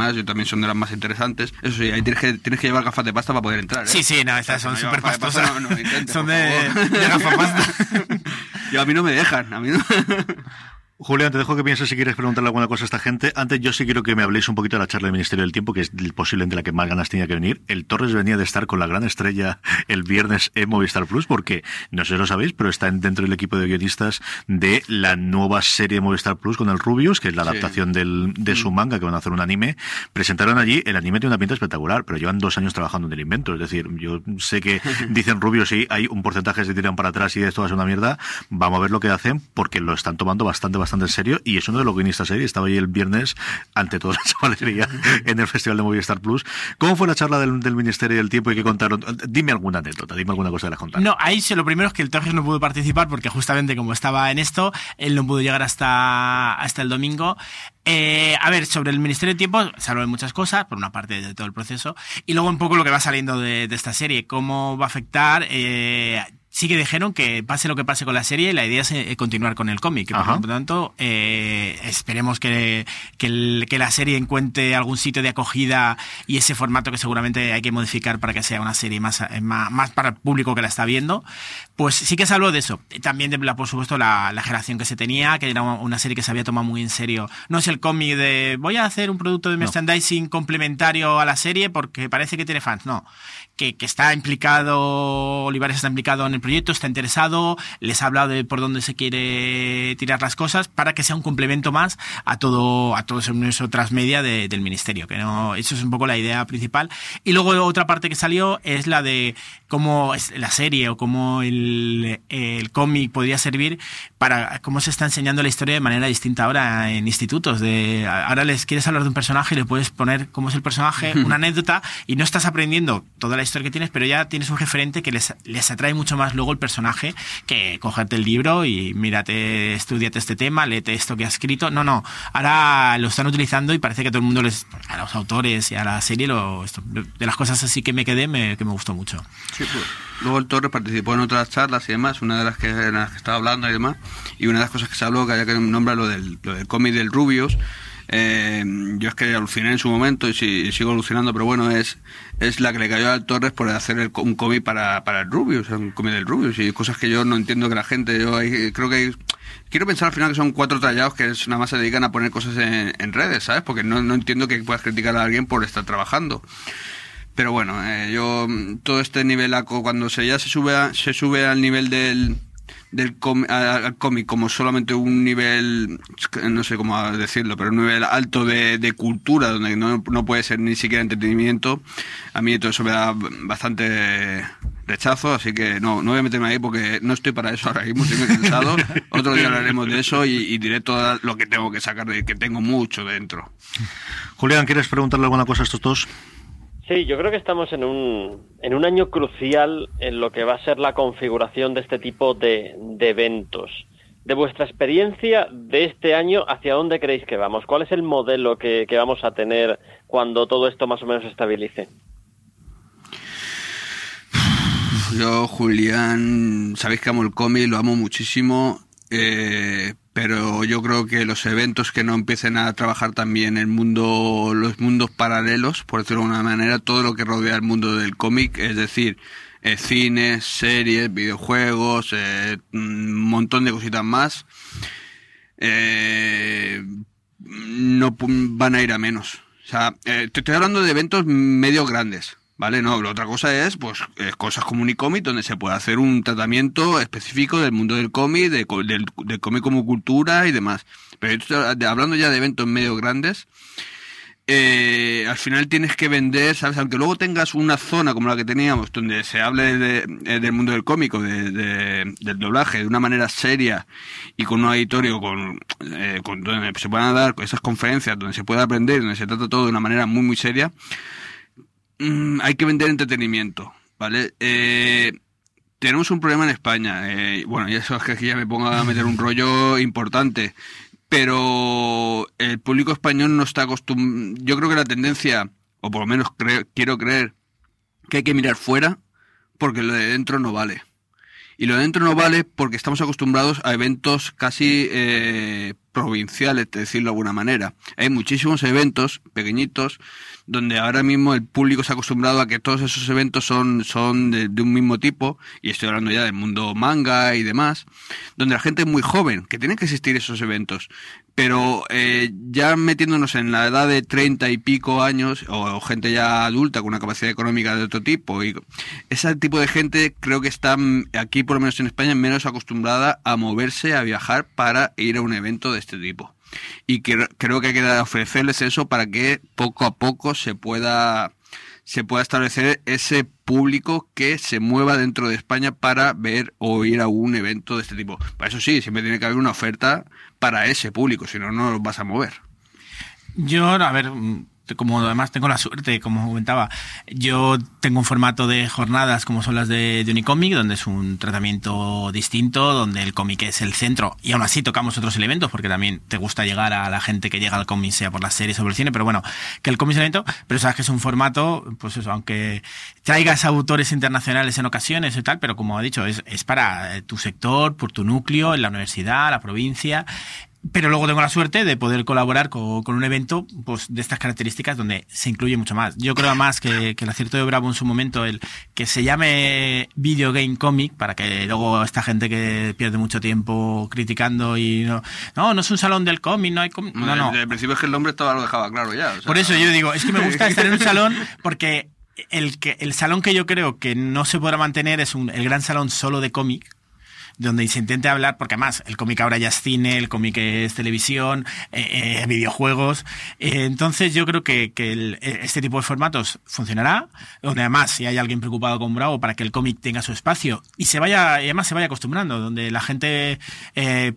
demás, yo también son de las más interesantes. Eso sí, ahí tienes que, tienes que llevar gafas de pasta para poder entrar. ¿eh? Sí, sí, no, estas son súper gafas pastosas. pasta, no, no intentes, son de, de gafapasta. Yo a mí no me dejan, a mí no. Julián, te dejo que pienses si quieres preguntarle alguna cosa a esta gente. Antes, yo sí quiero que me habléis un poquito de la charla del Ministerio del Tiempo, que es posiblemente la que más ganas tenía que venir. El Torres venía de estar con la gran estrella el viernes en Movistar Plus, porque no sé si lo sabéis, pero está dentro del equipo de guionistas de la nueva serie de Movistar Plus con el Rubius, que es la Sí. adaptación del, de su manga, que van a hacer un anime. Presentaron allí, el anime tiene una pinta espectacular, pero llevan dos años trabajando en el invento. Es decir, yo sé que dicen Rubius y hay un porcentaje que se tiran para atrás y esto va a ser una mierda. Vamos a ver lo que hacen, porque lo están tomando bastante, bastante en serio. Y es uno de los guionistas serie. Estaba ahí el viernes, ante toda la chavalería, en el Festival de Movistar Plus. ¿Cómo fue la charla del, del Ministerio del Tiempo y qué contaron? Dime alguna anécdota, dime alguna cosa de la contaron. No, ahí lo primero es que el Torres no pudo participar porque justamente como estaba en esto, él no pudo llegar hasta, hasta el domingo. Eh, a ver, sobre el Ministerio de Tiempo se habló de muchas cosas, por una parte de todo el proceso, y luego un poco lo que va saliendo de, de esta serie, cómo va a afectar. Eh, sí que dijeron que pase lo que pase con la serie, la idea es eh, continuar con el cómic. Por lo tanto, eh, esperemos que, que, el- que la serie encuentre algún sitio de acogida y ese formato que seguramente hay que modificar para que sea una serie más, eh, más, más para el público que la está viendo. Pues sí que se habló de eso. También de, la, por supuesto, la, la generación que se tenía, que era una, una serie que se había tomado muy en serio. No es el cómic de voy a hacer un producto de merchandising complementario a la serie porque parece que tiene fans. No. Que, que está implicado, Olivares está implicado en el proyecto, está interesado, les ha hablado de por dónde se quiere tirar las cosas para que sea un complemento más a todo, a todo ese universo transmedia de- del ministerio. Que no, eso es un poco la idea principal. Y luego otra parte que salió es la de cómo la serie o cómo el, el cómic podría servir para cómo se está enseñando la historia de manera distinta ahora en institutos. De, ahora les quieres hablar de un personaje y le puedes poner cómo es el personaje, una anécdota, y no estás aprendiendo toda la historia que tienes, pero ya tienes un referente que les, les atrae mucho más luego el personaje que cogerte el libro y mírate, estudiate este tema, léete esto que ha escrito. No, no. Ahora lo están utilizando y parece que a todo el mundo les, a los autores y a la serie, lo, esto- de las cosas así que me quedé, me, que me gustó mucho. Sí, pues, Luego el Torres participó en otras charlas y demás, una de las que, en las que estaba hablando y demás, y una de las cosas que se habló, que había que nombrar lo del, lo del cómic del Rubius, eh, yo es que aluciné en su momento y, si- sigo alucinando, pero bueno, es, es la que le cayó al Torres por hacer el, un cómic para, para el Rubius, un cómic del Rubius, y cosas que yo no entiendo que la gente, yo ahí creo que hay- quiero pensar al final que son cuatro trallados que es- nada más se dedican a poner cosas en, en redes, ¿sabes? Porque no, entiendo que puedas criticar a alguien por estar trabajando. Pero bueno, eh, yo todo este nivelaco cuando se ya se sube a- se sube al nivel del del com- al cómic como solamente un nivel no sé cómo decirlo pero un nivel alto de, de cultura donde no, no puede ser ni siquiera entretenimiento a mí todo eso me da bastante rechazo así que no no voy a meterme ahí porque no estoy para eso ahora mismo estoy muy cansado otro día hablaremos de eso y, y diré todo lo que tengo que sacar de que tengo mucho dentro Julián, ¿quieres preguntarle alguna cosa a estos dos? Sí, yo creo que estamos en un, en un año crucial en lo que va a ser la configuración de este tipo de, de eventos. De vuestra experiencia de este año, ¿hacia dónde creéis que vamos? ¿Cuál es el modelo que, que vamos a tener cuando todo esto más o menos se estabilice? Yo, Julián, sabéis que amo el cómic, lo amo muchísimo, eh, pero yo creo que los eventos que no empiecen a trabajar también el mundo, los mundos paralelos, por decirlo de alguna manera, todo lo que rodea el mundo del cómic, es decir, eh, cines, series, videojuegos, eh, un montón de cositas más, eh, no van a ir a menos. O sea, eh, te estoy hablando de eventos medio grandes, ¿vale? No, la otra cosa es, pues, eh, cosas como Unicómic, donde se puede hacer un tratamiento específico del mundo del cómic, de, del, del cómic como cultura y demás. Pero hablando ya de eventos medio grandes, eh, al final tienes que vender, ¿sabes? Aunque luego tengas una zona como la que teníamos, donde se hable de- eh, del mundo del cómico, de- del doblaje, de una manera seria y con un auditorio con, eh, con donde se puedan dar esas conferencias, donde se pueda aprender, donde se trata todo de una manera muy, muy seria, mm, hay que vender entretenimiento, ¿vale? Eh, tenemos un problema en España. eh, bueno, y eso es que aquí ya me pongo a meter un rollo importante. Pero el público español no está acostumbrado. Yo creo que la tendencia, o por lo menos quiero creer, que hay que mirar fuera porque lo de dentro no vale. Y lo de dentro no vale porque estamos acostumbrados a eventos casi eh, provinciales, de decirlo de alguna manera. Hay muchísimos eventos pequeñitos donde ahora mismo el público se ha acostumbrado a que todos esos eventos son, son de, de un mismo tipo, y estoy hablando ya del mundo manga y demás, donde la gente es muy joven, que tienen que existir esos eventos. Pero eh, ya metiéndonos en la edad de treinta y pico años, o, gente ya adulta con una capacidad económica de otro tipo, y ese tipo de gente creo que está aquí, por lo menos en España, menos acostumbrada a moverse, a viajar para ir a un evento de este tipo. Y que, creo que hay que ofrecerles eso para que poco a poco se pueda se pueda establecer ese público que se mueva dentro de España para ver o ir a un evento de este tipo. Para eso sí, siempre tiene que haber una oferta para ese público, si no, no los vas a mover. Yo, a ver, como además tengo la suerte, como comentaba, yo tengo un formato de jornadas como son las de, de Unicomic, donde es un tratamiento distinto, donde el cómic es el centro, y aún así tocamos otros elementos, porque también te gusta llegar a la gente que llega al cómic, sea por las series o por el cine, pero bueno, que el cómic es el evento, pero sabes que es un formato, pues eso, aunque traigas autores internacionales en ocasiones y tal, pero como ha dicho, es, es para tu sector, por tu núcleo, en la universidad, la provincia, pero luego tengo la suerte de poder colaborar con, con un evento pues, de estas características donde se incluye mucho más. Yo creo además que, que el acierto de Bravo en su momento, el que se llame Video Game Comic, para que luego esta gente que pierde mucho tiempo criticando y no, no, no es un salón del cómic, no hay cómic. No, no. El, principio es que el nombre todo lo dejaba claro ya. o sea, Por eso yo digo, es que me gusta estar en un salón porque el, que, el salón que yo creo que no se podrá mantener es un, el gran salón solo de cómic, donde se intente hablar, porque además el cómic ahora ya es cine, el cómic es televisión, eh, eh, videojuegos. Eh, entonces yo creo que, que eh, este tipo de formatos funcionará, donde además si hay alguien preocupado con Bravo para que el cómic tenga su espacio y se vaya, y además se vaya acostumbrando, donde la gente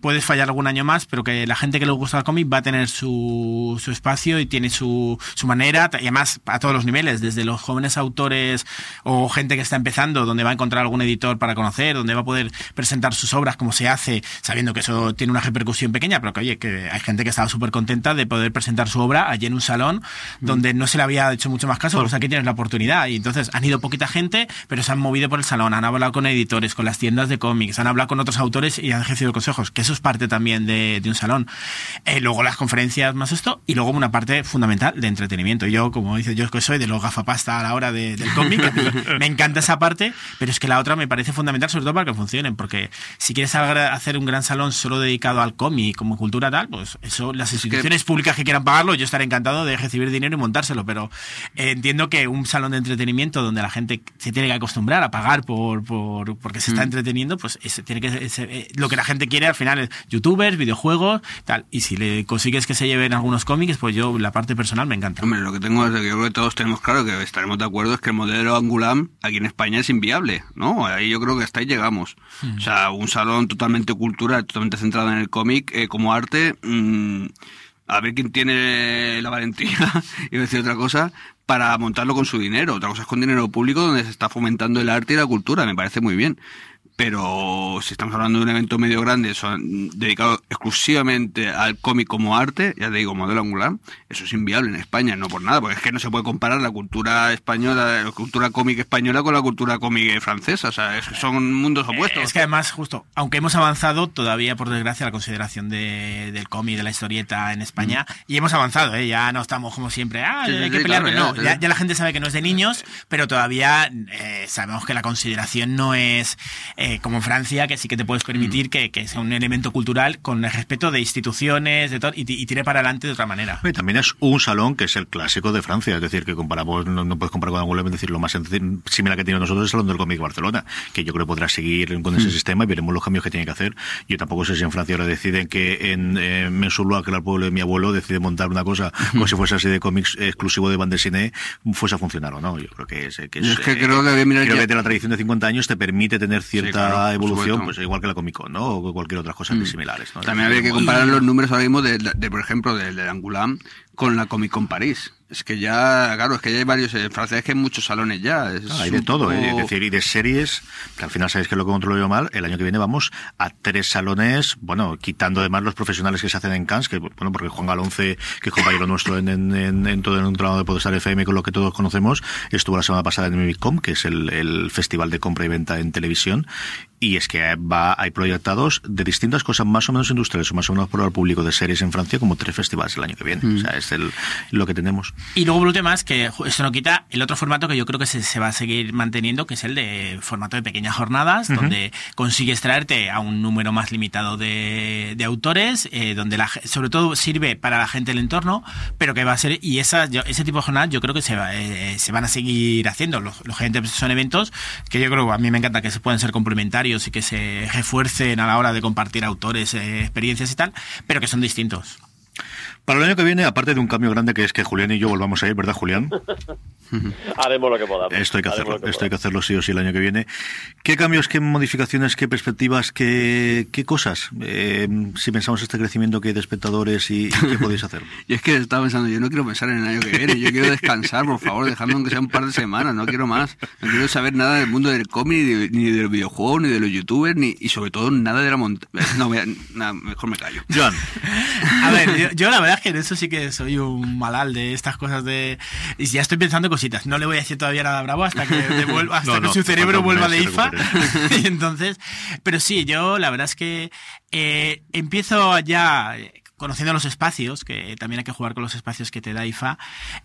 puede fallar algún año más, pero que la gente que le gusta el cómic va a tener su, su espacio y tiene su, su manera, y además a todos los niveles, desde los jóvenes autores o gente que está empezando, donde va a encontrar algún editor para conocer, donde va a poder presentar sus obras como se hace, sabiendo que eso tiene una repercusión pequeña, pero que oye, que hay gente que estaba súper contenta de poder presentar su obra allí en un salón donde no se le había hecho mucho más caso, pues aquí tienes la oportunidad. Y entonces han ido poquita gente, pero se han movido por el salón, han hablado con editores, con las tiendas de cómics, han hablado con otros autores y han ejercido consejos, que eso es parte también de, de un salón. Eh, luego las conferencias más esto, y luego una parte fundamental de entretenimiento. Yo, como dice yo, que soy de los gafapasta a la hora de- del cómic, me encanta esa parte, pero es que la otra me parece fundamental, sobre todo para que funcionen, porque si quieres hacer un gran salón solo dedicado al cómic como cultura tal, pues eso, las instituciones públicas que quieran pagarlo, yo estaré encantado de recibir dinero y montárselo, pero eh, entiendo que un salón de entretenimiento donde la gente se tiene que acostumbrar a pagar por, por porque se está Mm. entreteniendo, pues ese tiene que ese- eh, lo que la gente quiere al final es youtubers, videojuegos, tal, y si le consigues que se lleven algunos cómics, pues yo la parte personal me encanta. Hombre, lo que tengo es que yo creo que todos tenemos claro que estaremos de acuerdo es que el modelo Angulam aquí en España es inviable, ¿no? Ahí yo creo que hasta ahí llegamos. Mm. O sea, un salón totalmente cultural, totalmente centrado en el cómic eh, como arte, mm, a ver quién tiene la valentía, y decir otra cosa, para montarlo con su dinero. Otra cosa es con dinero público donde se está fomentando el arte y la cultura, me parece muy bien. Pero si estamos hablando de un evento medio grande son, dedicado exclusivamente al cómic como arte, ya te digo, modelo angular, eso es inviable en España, no por nada, porque es que no se puede comparar la cultura española, la cultura cómic española con la cultura cómic francesa, o sea, es que son mundos opuestos. Es que además, justo, aunque hemos avanzado, todavía, por desgracia, la consideración de- del cómic, de la historieta en España, y hemos avanzado, ¿eh? ya no estamos como siempre, ah, Sí, sí, hay que pelear, claro, no, ya, ya, sí. ya la gente sabe que no es de niños, pero todavía eh, sabemos que la consideración no es eh, como en Francia, que sí que te puedes permitir que, que sea un elemento cultural con el respeto de instituciones, de todo, y, y tire para adelante de otra manera. Y también es un salón que es el clásico de Francia, es decir, que comparamos, no, no puedes comparar con Angoulême, es decir, lo más similar que tiene nosotros es el Salón del Cómic de Barcelona, que yo creo que podrá seguir con ese Mm. sistema y veremos los cambios que tiene que hacer. Yo tampoco sé si en Francia ahora deciden que en eh, Mensuloa, que era el pueblo de mi abuelo, decide montar una cosa como si fuese así de cómics exclusivo de bande cine, fuese a funcionar o no. Yo creo que es, que Yo es que creo que voy a mirar creo ya- que la tradición de 50 años te permite tener cierta claro, evolución, pues igual que la Comic Con, ¿no? O cualquier otra cosa Mm. similares, ¿no? También habría que comparar los números ahora mismo de, de, por ejemplo, del de Angoulême con la Comic Con París. Es que ya, claro, es que ya hay varios, en Francia es que hay muchos salones ya. es Ah, hay de un todo, poco- ¿eh? es decir, y de series, que al final sabéis que lo controlo yo mal, el año que viene vamos a tres salones, bueno, quitando además los profesionales que se hacen en Cannes, que bueno, porque Juan Galonce, que es compañero nuestro en, en, en, en todo el entrado de Podestar FM, con lo que todos conocemos, estuvo la semana pasada en Mimicom, que es el, el festival de compra y venta en televisión, y es que va, hay proyectados de distintas cosas más o menos industriales o más o menos por el público de series en Francia como tres festivales el año que viene. Mm. O sea, es el, lo que tenemos. Y luego, por último, más que esto no quita el otro formato que yo creo que se, se va a seguir manteniendo, que es el de formato de pequeñas jornadas, donde consigues traerte a un número más limitado de, de autores, eh, donde la, ge- sobre todo sirve para la gente del entorno, pero que va a ser, y esas, yo- ese tipo de jornadas yo creo que se, va- eh, se van a seguir haciendo. Los, lógicamente son eventos que yo creo, a mí me encanta que se pueden ser complementarios y que se refuercen a la hora de compartir autores, eh, experiencias y tal, pero que son distintos. Para el año que viene, aparte de un cambio grande que es que Julián y yo volvamos a ir, ¿verdad, Julián? Haremos lo que podamos. Esto hay que Haremos hacerlo, esto hay que hacerlo sí o sí el año que viene. ¿Qué cambios, qué modificaciones, qué perspectivas, qué, qué cosas? Eh, si pensamos este crecimiento que hay de espectadores y, y qué podéis hacer. Y es que estaba pensando, yo no quiero pensar en el año que viene, yo quiero descansar, por favor, dejadme aunque sea un par de semanas, no quiero más. No quiero saber nada del mundo del cómic, ni, de- ni del videojuego, ni de los youtubers, ni, y sobre todo nada de la montaña. No, a- nada, mejor me callo. John. A ver, yo, yo la verdad es que en eso sí que soy un malal de estas cosas de... Y ya estoy pensando cositas. No le voy a decir todavía nada bravo hasta que, devuelva, hasta No, que no, su cerebro vuelva de IFA. y entonces... Pero sí, yo la verdad es que eh, empiezo ya... eh, Conociendo los espacios, que también hay que jugar con los espacios que te da IFA,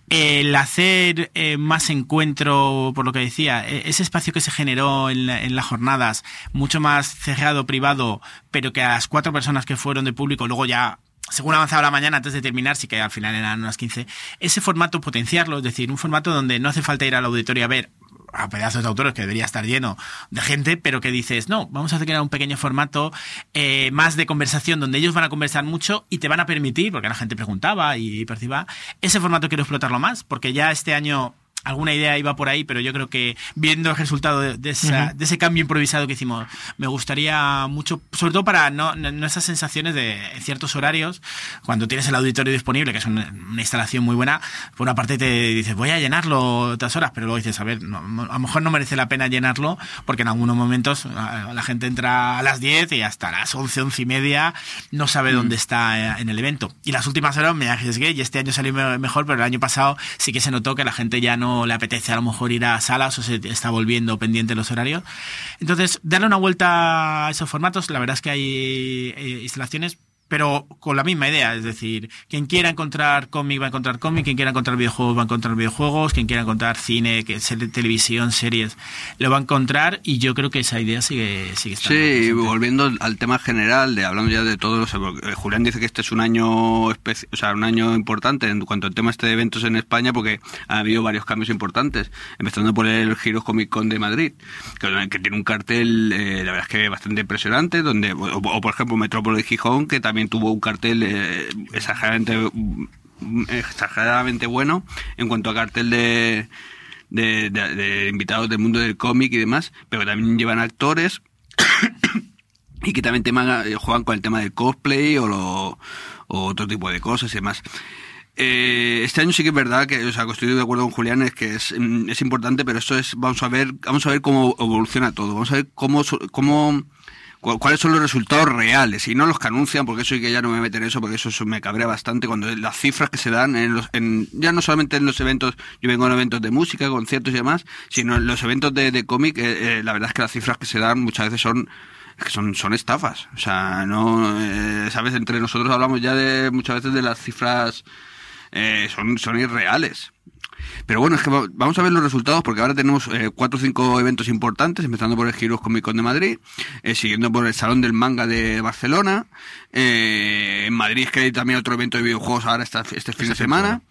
el hacer eh, más encuentro, por lo que decía, eh, ese espacio que se generó en, la- en las jornadas, mucho más cerrado, privado, pero que a las cuatro personas que fueron de público luego ya según avanzaba la mañana antes de terminar, sí que al final eran unas 15, ese formato potenciarlo, es decir, un formato donde no hace falta ir al auditorio a ver a pedazos de autores que debería estar lleno de gente, pero que dices, no, vamos a hacer un pequeño formato eh, más de conversación donde ellos van a conversar mucho y te van a permitir, porque la gente preguntaba y perciba, ese formato quiero explotarlo más, porque ya este año alguna idea iba por ahí, pero yo creo que viendo el resultado de, de esa- Ujú. de ese cambio improvisado que hicimos, me gustaría mucho, sobre todo para no, esas sensaciones de en ciertos horarios, cuando tienes el auditorio disponible, que es una, una instalación muy buena, por una parte te dices, voy a llenarlo otras horas, pero luego dices, a ver, no- a lo mejor no merece la pena llenarlo, porque en algunos momentos a- la gente entra a las 10 y hasta las 11, 11 y media no sabe dónde está eh, en el evento. Y las últimas horas me arriesgué y este año salió me- mejor, pero el año pasado sí que se notó que la gente ya no le apetece a lo mejor ir a salas o se está volviendo pendiente los horarios. Entonces, darle una vuelta a esos formatos, la verdad es que hay eh, instalaciones pero con la misma idea, es decir, quien quiera encontrar cómic va a encontrar cómic, quien quiera encontrar videojuegos va a encontrar videojuegos, quien quiera encontrar cine, que televisión, series, lo va a encontrar y yo creo que esa idea sigue, sigue estando. Sí, volviendo al tema general, de hablando ya de todos, porque, eh, Julián dice que este es un año o sea, un año importante en cuanto al tema este de eventos en España, porque ha habido varios cambios importantes, empezando por el Giros Comic Con de Madrid, que, que tiene un cartel, eh, la verdad es que bastante impresionante, donde, o, o, por ejemplo Metrópolo de Gijón, que también tuvo un cartel eh, exageradamente exageradamente bueno en cuanto a cartel de, de, invitados del mundo del cómic y demás, pero también llevan actores y que también tema, eh, juegan con el tema del cosplay o, lo- otro tipo de cosas y demás. Eh, este año sí que es verdad que, o sea, que estoy de acuerdo con Julián, es que es, mm, es importante, pero esto es, vamos a ver, vamos a ver cómo evoluciona todo, vamos a ver cómo, cómo, cuáles son los resultados reales y no los que anuncian, porque eso sí que ya no me meter en eso, porque eso, me cabrea bastante cuando las cifras que se dan en los, en, ya no solamente en los eventos, yo vengo en eventos de música, conciertos y demás, sino en los eventos de, de cómic, eh, eh, la verdad es que las cifras que se dan muchas veces son que son, son estafas. O sea, no, eh, sabes, entre nosotros hablamos ya de muchas veces de las cifras, eh, son, son irreales. Pero bueno, es que va- vamos a ver los resultados porque ahora tenemos eh, cuatro o cinco eventos importantes, empezando por el Giros Comic Con de Madrid, eh, siguiendo por el Salón del Manga de Barcelona, eh, en Madrid es que hay también otro evento de videojuegos ahora esta- este fin de semana.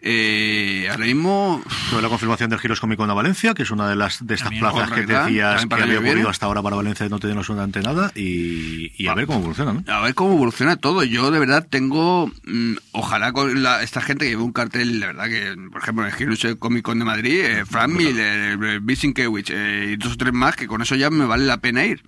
Eh, ahora mismo... Sobre la confirmación del Giros Comic Con a Valencia, que es una de las de estas También, plazas que correcta, decías que había ocurrido hasta ahora para Valencia no tenemos absolutamente nada y, y a ver cómo evoluciona, ¿no? A ver cómo evoluciona todo. Yo de verdad tengo, mm, ojalá con la- esta gente que lleve un cartel, de verdad que, por ejemplo, en el Heroes Comic Con de Madrid, eh, Frank Miller, eh, Bisinkiewicz eh, y dos o tres más, que con eso ya me vale la pena ir.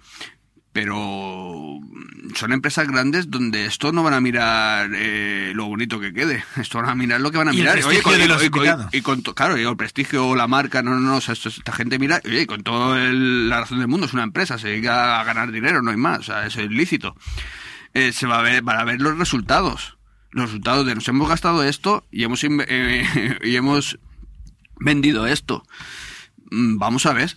Pero mm, son empresas grandes donde esto no van a mirar eh, lo bonito que quede. Esto van a mirar lo que van a Y el mirar. prestigio con- de los y con- y con claro, el prestigio o la marca, no, no, no, o sea, esto- esta gente mira, oye, con toda la razón del mundo, es una empresa, se dedica a ganar dinero, no hay más, o sea, eso es lícito. Eh, se va a ver, van a ver los resultados. Los resultados de nos hemos gastado esto y hemos, eh, y hemos vendido esto. Mm, Vamos a ver,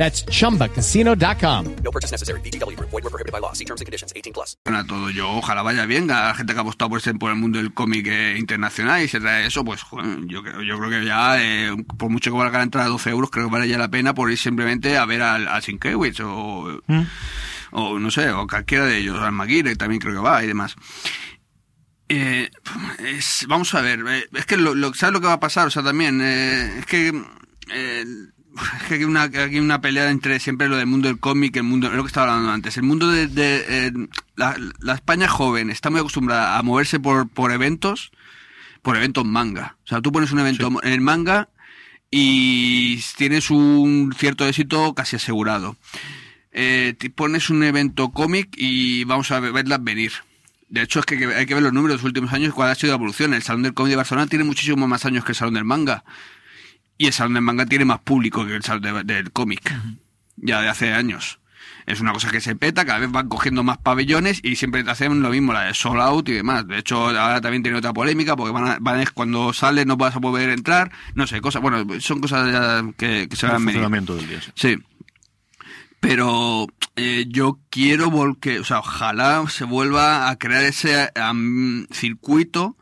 That's chumbacasino.com. No purchase necessary. VGW Group. Void were prohibited by law. See terms and conditions. 18 plus. funciona todo. Yo ojalá vaya bien, a la gente que ha apostado por, por el mundo del cómic eh, internacional y se trae eso, pues joder, yo, creo- yo creo que ya, eh, por mucho que valga la entrada a 12 euros, creo que vale ya la pena por ir simplemente a ver al, a Sienkiewicz o, o no sé, o cualquiera de ellos, al Maguire también creo que va y demás. Eh, es- vamos a ver, eh, es que lo, lo- ¿sabes lo que va a pasar? O sea, también, eh, es que... es que hay una, aquí una pelea entre siempre lo del mundo del cómic, el mundo, lo que estaba hablando antes. El mundo de, de, eh, la, la España joven está muy acostumbrada a moverse por, por eventos, por eventos manga. O sea, tú pones un evento en el manga y tienes un cierto éxito casi asegurado. Eh, te pones un evento cómic y vamos a ver- verlas venir. De hecho, es que hay que ver los números de los últimos años, cuál ha sido la evolución. El Salón del Cómic de Barcelona tiene muchísimo más años que el Salón del Manga. Y el Salón del Manga tiene más público que el Salón de- del Cómic. Ya de hace años. es una cosa que se peta, cada vez van cogiendo más pabellones y siempre te hacen lo mismo, la de sold out y demás. De hecho, ahora también tiene otra polémica porque van a, van a- cuando sales no vas a poder entrar, no sé, cosas, bueno, son cosas ya que, que se van a del día. sí. Pero eh, yo quiero volque, o sea, ojalá se vuelva a crear ese circuito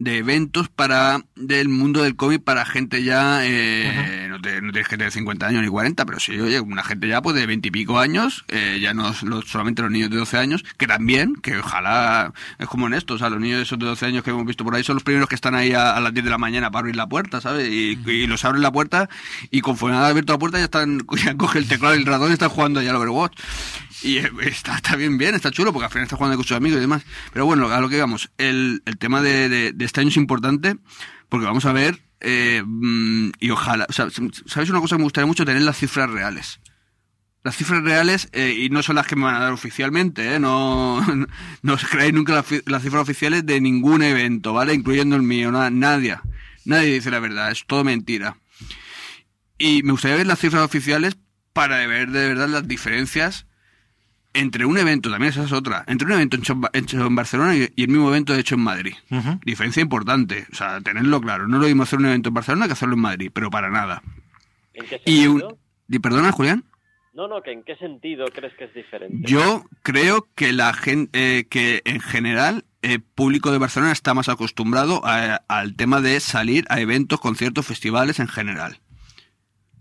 de eventos para del mundo del cómic para gente ya eh, no, te- no tienes que tener 50 años ni 40 pero sí oye una gente ya pues de 20 y pico años eh, ya no solamente los niños de 12 años que también que ojalá es como en esto o sea los niños de esos de 12 años que hemos visto por ahí son los primeros que están ahí a, a las 10 de la mañana para abrir la puerta ¿sabes? y, y los abren la puerta y conforme han abierto la puerta ya están ya coge el teclado y el ratón y están jugando ya al Overwatch y eh, está, está bien, bien, está chulo, porque al final está jugando con sus amigos y demás. Pero bueno, a lo que vamos, el, el tema de, de- de este año es importante, porque vamos a ver, eh, mm, y ojalá, o ¿sabéis una cosa que me gustaría mucho? Tener las cifras reales. Las cifras reales, eh, y no son las que me van a dar oficialmente, ¿eh? No, no os creáis nunca las, cifras oficiales de ningún evento, ¿vale? Incluyendo el mío, na- nadie. Nadie dice la verdad, es todo mentira. Y me gustaría ver las cifras oficiales para ver de verdad las diferencias entre un evento, también esa es otra, entre un evento hecho en, Ba- hecho en Barcelona y, y el mismo evento hecho en Madrid. Diferencia importante, o sea, tenerlo claro. No lo mismo hacer un evento en Barcelona que hacerlo en Madrid, pero para nada. ¿En qué Y sentido? un, y perdona, Julián. No, no, que en qué sentido crees que es diferente. Yo creo que la gente, que en general el público de Barcelona está más acostumbrado a- al tema de salir a eventos, conciertos, festivales en general.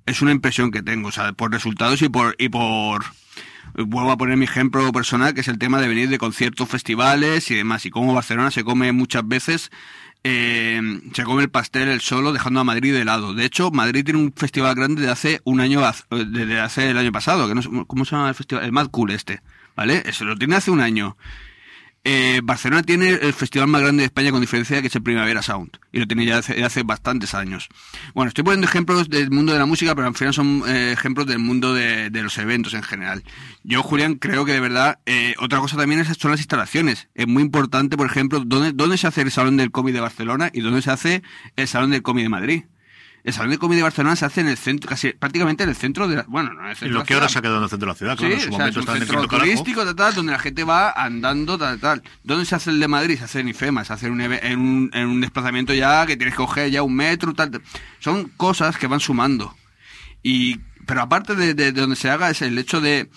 Es una impresión que tengo, o sea, por resultados y por y por vuelvo a poner mi ejemplo personal, que es el tema de venir de conciertos, festivales y demás, y cómo Barcelona se come muchas veces eh, se come el pastel el solo dejando a Madrid de lado. De hecho, Madrid tiene un festival grande de hace un año, desde hace el año pasado, que no sé, ¿cómo se llama el festival? El Mad Cool este, ¿vale? Eso lo tiene hace un año. Eh, Barcelona tiene el festival más grande de España con diferencia que es el Primavera Sound y lo tiene ya hace, hace bastantes años. Bueno, estoy poniendo ejemplos del mundo de la música, pero al final son eh, ejemplos del mundo de, los eventos en general. Yo, Julián, creo que de verdad, eh, otra cosa también es, son las instalaciones. Es muy importante, por ejemplo, dónde, dónde se hace el Salón del Cómic de Barcelona y dónde se hace el Salón del Cómic de Madrid. El Salón del Cómic de Barcelona se hace en el centro, casi prácticamente en el centro de la, bueno, no en el centro de lo la que ahora se ha quedado en el centro de la ciudad, claro, en Sí, su o sea, momento es un en el centro turístico, tal, tal, donde la gente va andando, tal, tal. ¿Dónde se hace el de Madrid? Se hace en IFEMA, se hace en un, eve- en un, en un desplazamiento ya que tienes que coger ya un metro, tal, tal. Son cosas que van sumando. Y, pero aparte de, de- de donde se haga es el hecho de,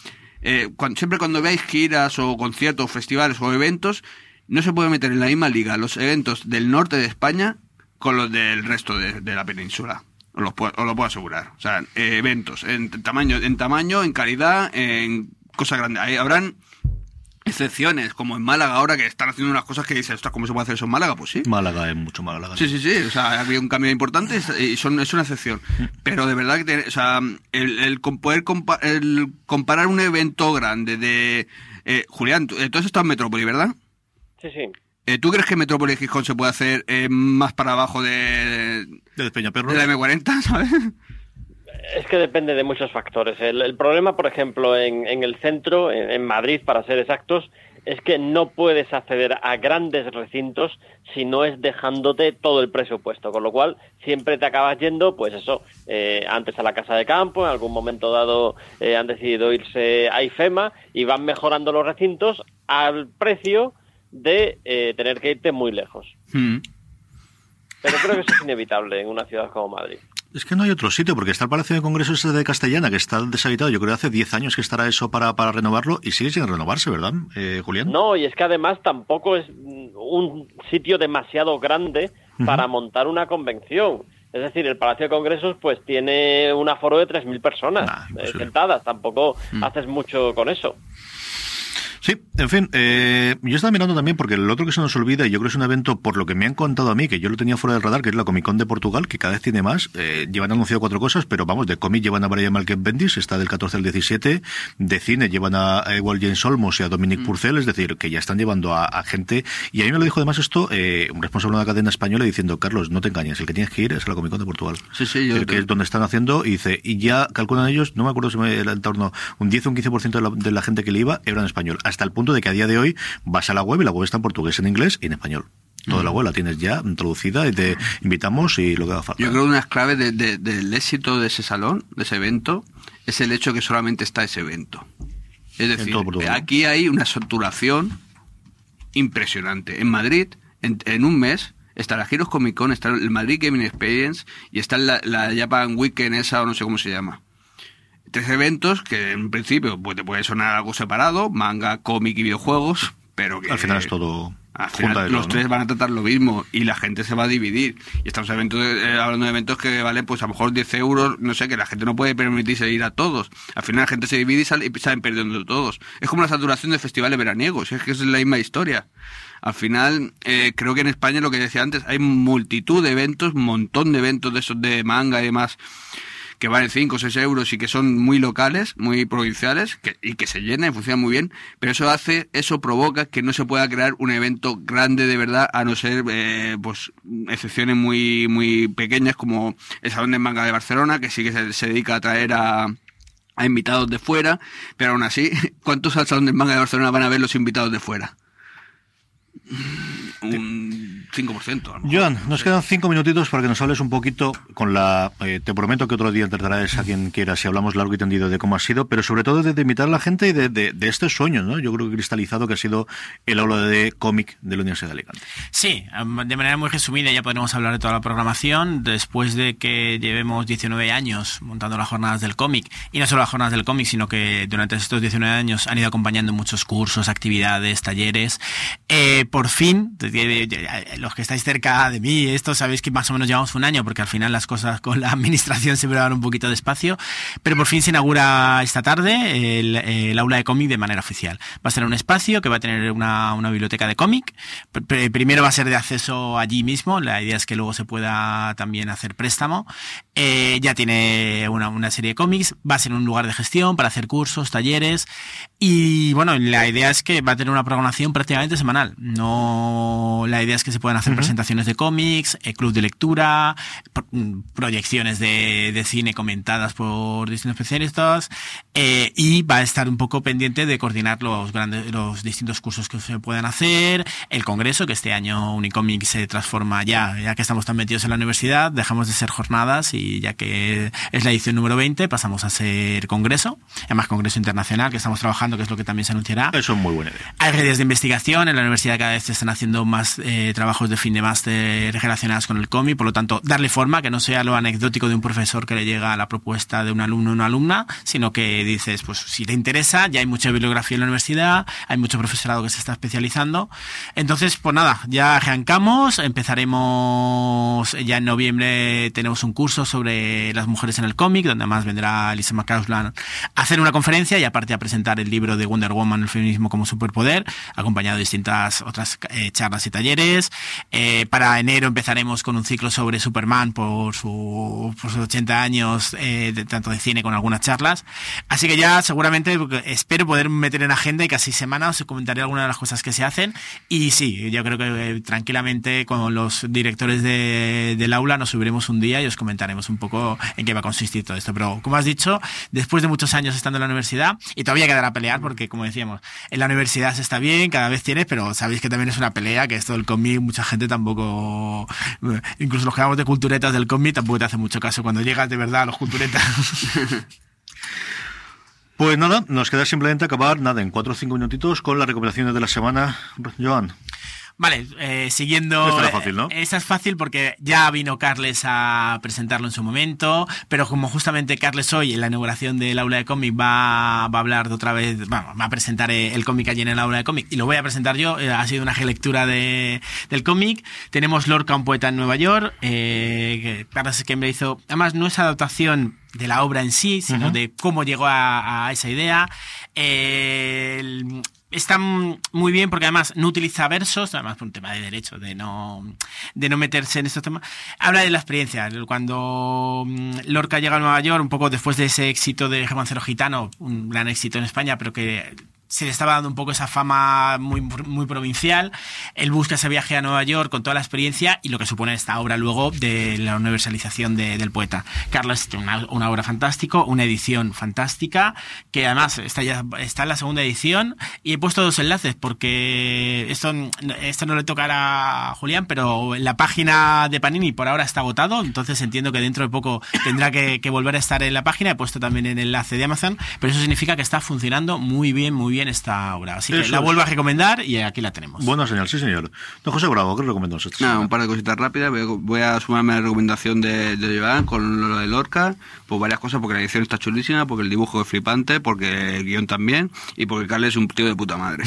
eh, siempre cuando veáis giras o conciertos, festivales o eventos, no se puede meter en la misma liga los eventos del norte de España con los del resto de, de la península. Os lo, puedo, os lo puedo asegurar. O sea, eh, eventos en tamaño, en tamaño, en calidad, en cosas grandes. Ahí habrán excepciones, como en Málaga ahora, que están haciendo unas cosas que dices, ¿cómo se puede hacer eso en Málaga? Pues sí. Málaga es mucho Málaga. Sí, sí, sí. O sea, ha habido un cambio importante y son, es una excepción. Pero de verdad que, tiene- o sea, el, el com- poder compa- el comparar un evento grande de... Eh, Julián, tú, eh, tú has estado en Metrópoli, ¿verdad? Sí, sí. Eh, ¿Tú crees que Metrópoli y Gijón se puede hacer eh, más para abajo de, de, de la M40, ¿sabes? Es que depende de muchos factores. El, el problema, por ejemplo, en, en el centro, en, en Madrid, para ser exactos, es que no puedes acceder a grandes recintos si no es dejándote todo el presupuesto, con lo cual siempre te acabas yendo, pues eso, eh, antes a la casa de campo, en algún momento dado eh, han decidido irse a IFEMA y van mejorando los recintos al precio de eh, tener que irte muy lejos. Mm. Pero creo que eso es inevitable en una ciudad como Madrid. Es que no hay otro sitio, porque está el Palacio de Congresos de Castellana, que está deshabitado. Yo creo que hace 10 años que estará eso para, para renovarlo y sigue sin renovarse, ¿verdad, eh, Julián? No, y es que además tampoco es mm, un sitio demasiado grande para montar una convención. Es decir, el Palacio de Congresos pues tiene un aforo de 3.000 personas eh, sentadas. Tampoco haces mucho con eso. Sí, en fin, eh, yo estaba mirando también porque el otro que se nos olvida, y yo creo que es un evento, por lo que me han contado a mí, que yo lo tenía fuera del radar, que es la Comic Con de Portugal, que cada vez tiene más. Eh, llevan anunciado cuatro cosas, pero vamos, de cómic llevan a Brian Malcolm Bendis, está del 14 al 17. De cine llevan a, igual James Olmos y a Dominic Purcell, es decir, que ya están llevando a, a gente. Y a mí me lo dijo además esto eh, un responsable de una cadena española diciendo, Carlos, no te engañes, el que tienes que ir es a la Comic Con de Portugal. Sí, sí, yo el que es donde están haciendo, y dice, y ya calculan ellos, no me acuerdo si me, era en torno un 10 o un 15% de la, de la gente que le iba era en español, hasta el punto de que a día de hoy vas a la web y la web está en portugués, en inglés y en español. Toda la web la tienes ya introducida y te invitamos y lo que haga falta. Yo creo que una de las claves de- de- del éxito de ese salón, de ese evento, es el hecho que solamente está ese evento. Es decir, aquí hay una saturación impresionante. En Madrid, en, en un mes, está la Giros Comic Con, está el Madrid Gaming Experience y está la, la Japan Weekend esa o no sé cómo se llama. Tres eventos que en principio pues, te puede sonar algo separado, manga, cómic y videojuegos, pero que... Al final es todo... Al final, los todo, tres van a tratar lo mismo y la gente se va a dividir. Y estamos eventos, eh, hablando de eventos que valen, pues a lo mejor 10 euros, no sé, que la gente no puede permitirse ir a todos. Al final la gente se divide y, sale- y salen perdiendo todos. Es como la saturación de festivales veraniegos, es que es la misma historia. Al final, eh, creo que en España, lo que decía antes, hay multitud de eventos, montón de eventos de esos de manga y demás, que valen 5 o 6 euros y que son muy locales, muy provinciales, que, y que se llenan y funcionan muy bien, pero eso hace, eso provoca que no se pueda crear un evento grande de verdad, a no ser, eh, pues, excepciones muy, muy pequeñas como el Salón de Manga de Barcelona, que sí que se, se dedica a traer a, a invitados de fuera, pero aún así, ¿cuántos al Salón del Manga de Barcelona van a ver los invitados de fuera? Un 5%. a lo mejor. Joan, nos quedan cinco minutitos para que nos hables un poquito con la... eh, te prometo que otro día te a quien quieras si hablamos largo y tendido de cómo ha sido, pero sobre todo de, de invitar a la gente y de, de- de este sueño, ¿no? Yo creo que cristalizado que ha sido el aula de cómic de la Universidad de Alicante. Sí, de manera muy resumida ya podremos hablar de toda la programación después de que llevemos 19 años montando las jornadas del cómic y no solo las jornadas del cómic sino que durante estos 19 años han ido acompañando muchos cursos, actividades, talleres. Eh, por fin, los que estáis cerca de mí, esto sabéis que más o menos llevamos un año porque al final las cosas con la administración siempre van un poquito despacio, pero por fin se inaugura esta tarde el, aula de cómic de manera oficial. Va a ser un espacio que va a tener una, una biblioteca de cómic. Pr- pr- Primero va a ser de acceso allí mismo, la idea es que luego se pueda también hacer préstamo. Eh, ya tiene una, una serie de cómics, va a ser un lugar de gestión para hacer cursos, talleres y bueno, la idea es que va a tener una programación prácticamente semanal. No, la idea es que se hacer presentaciones de cómics, eh, club de lectura, pro- mm, proyecciones de, de cine comentadas por distintos especialistas eh, y va a estar un poco pendiente de coordinar los grandes, los distintos cursos que se puedan hacer, el congreso que este año Unicomic se transforma ya, ya que estamos tan metidos en la universidad, dejamos de ser jornadas y ya que es la edición número 20 pasamos a ser congreso, además congreso internacional que estamos trabajando, que es lo que también se anunciará. Eso es muy buena idea. Hay redes de investigación, en la universidad cada vez se están haciendo más eh, trabajos de fin de máster relacionados con el cómic, por lo tanto, darle forma, que no sea lo anecdótico de un profesor que le llega a la propuesta de un alumno o una alumna, sino que dices, pues si te interesa, ya hay mucha bibliografía en la universidad, hay mucho profesorado que se está especializando. Entonces, pues nada, ya arrancamos, empezaremos ya en noviembre, tenemos un curso sobre las mujeres en el cómic, donde además vendrá Lisa McCausland a hacer una conferencia y aparte a presentar el libro de Wonder Woman, el feminismo como superpoder, acompañado de distintas otras eh, charlas y talleres. Eh, para enero empezaremos con un ciclo sobre Superman por, su, por sus 80 años, eh, de- tanto de cine con algunas charlas. Así que ya seguramente espero poder meter en agenda y casi semana os comentaré algunas de las cosas que se hacen. Y sí, yo creo que eh, tranquilamente con los directores de- del aula nos subiremos un día y os comentaremos un poco en qué va a consistir todo esto. Pero como has dicho, después de muchos años estando en la universidad, y todavía quedará pelear porque, como decíamos, en la universidad se está bien, cada vez tienes, pero sabéis que también es una pelea, que esto del cómic, mucha gente tampoco, incluso los que hablamos de culturetas del cómic, tampoco te hace mucho caso cuando llegas de verdad a los culturetas. Pues nada, nos queda simplemente acabar, nada, en cuatro o cinco minutitos con las recomendaciones de la semana. Joan. Vale, eh, siguiendo. Esta era fácil, ¿no? eh, Esta es fácil porque ya vino Carles a presentarlo en su momento, pero como justamente Carles hoy en la inauguración del aula de cómic va, va a hablar de otra vez, va, va a presentar eh, el cómic allí en el aula de cómic y lo voy a presentar yo, eh, ha sido una relectura de, del cómic. Tenemos Lorca, un poeta en Nueva York, eh, Carles que me hizo, además no es adaptación de la obra en sí, sino de cómo llegó a, a esa idea. Eh, el- está muy bien porque además no utiliza versos, además por un tema de derecho, de no, de no meterse en estos temas. Habla de la experiencia. Cuando Lorca llega a Nueva York, un poco después de ese éxito de Romancero Gitano, un gran éxito en España, pero que se le estaba dando un poco esa fama muy, muy provincial. Él busca ese viaje a Nueva York con toda la experiencia y lo que supone esta obra luego de la universalización de- del poeta. Carlos tiene una, una obra fantástica, una edición fantástica, que además está ya está en la segunda edición y he puesto dos enlaces porque esto, esto no le tocará a Julián, pero la página de Panini por ahora está agotado, entonces entiendo que dentro de poco tendrá que, que volver a estar en la página. He puesto también el enlace de Amazon, pero eso significa que está funcionando muy bien, muy bien esta obra. Así que Eso la es. vuelvo a recomendar y aquí la tenemos. Buena señal, sí, señor. Don José Bravo, ¿qué recomendamos esta Nada, un par de cositas rápidas. Voy a, sumarme a la recomendación de, de Joan con lo de Lorca. Pues varias cosas, porque la edición está chulísima, porque el dibujo es flipante, porque el guion también, y porque Carles es un tío de puta madre.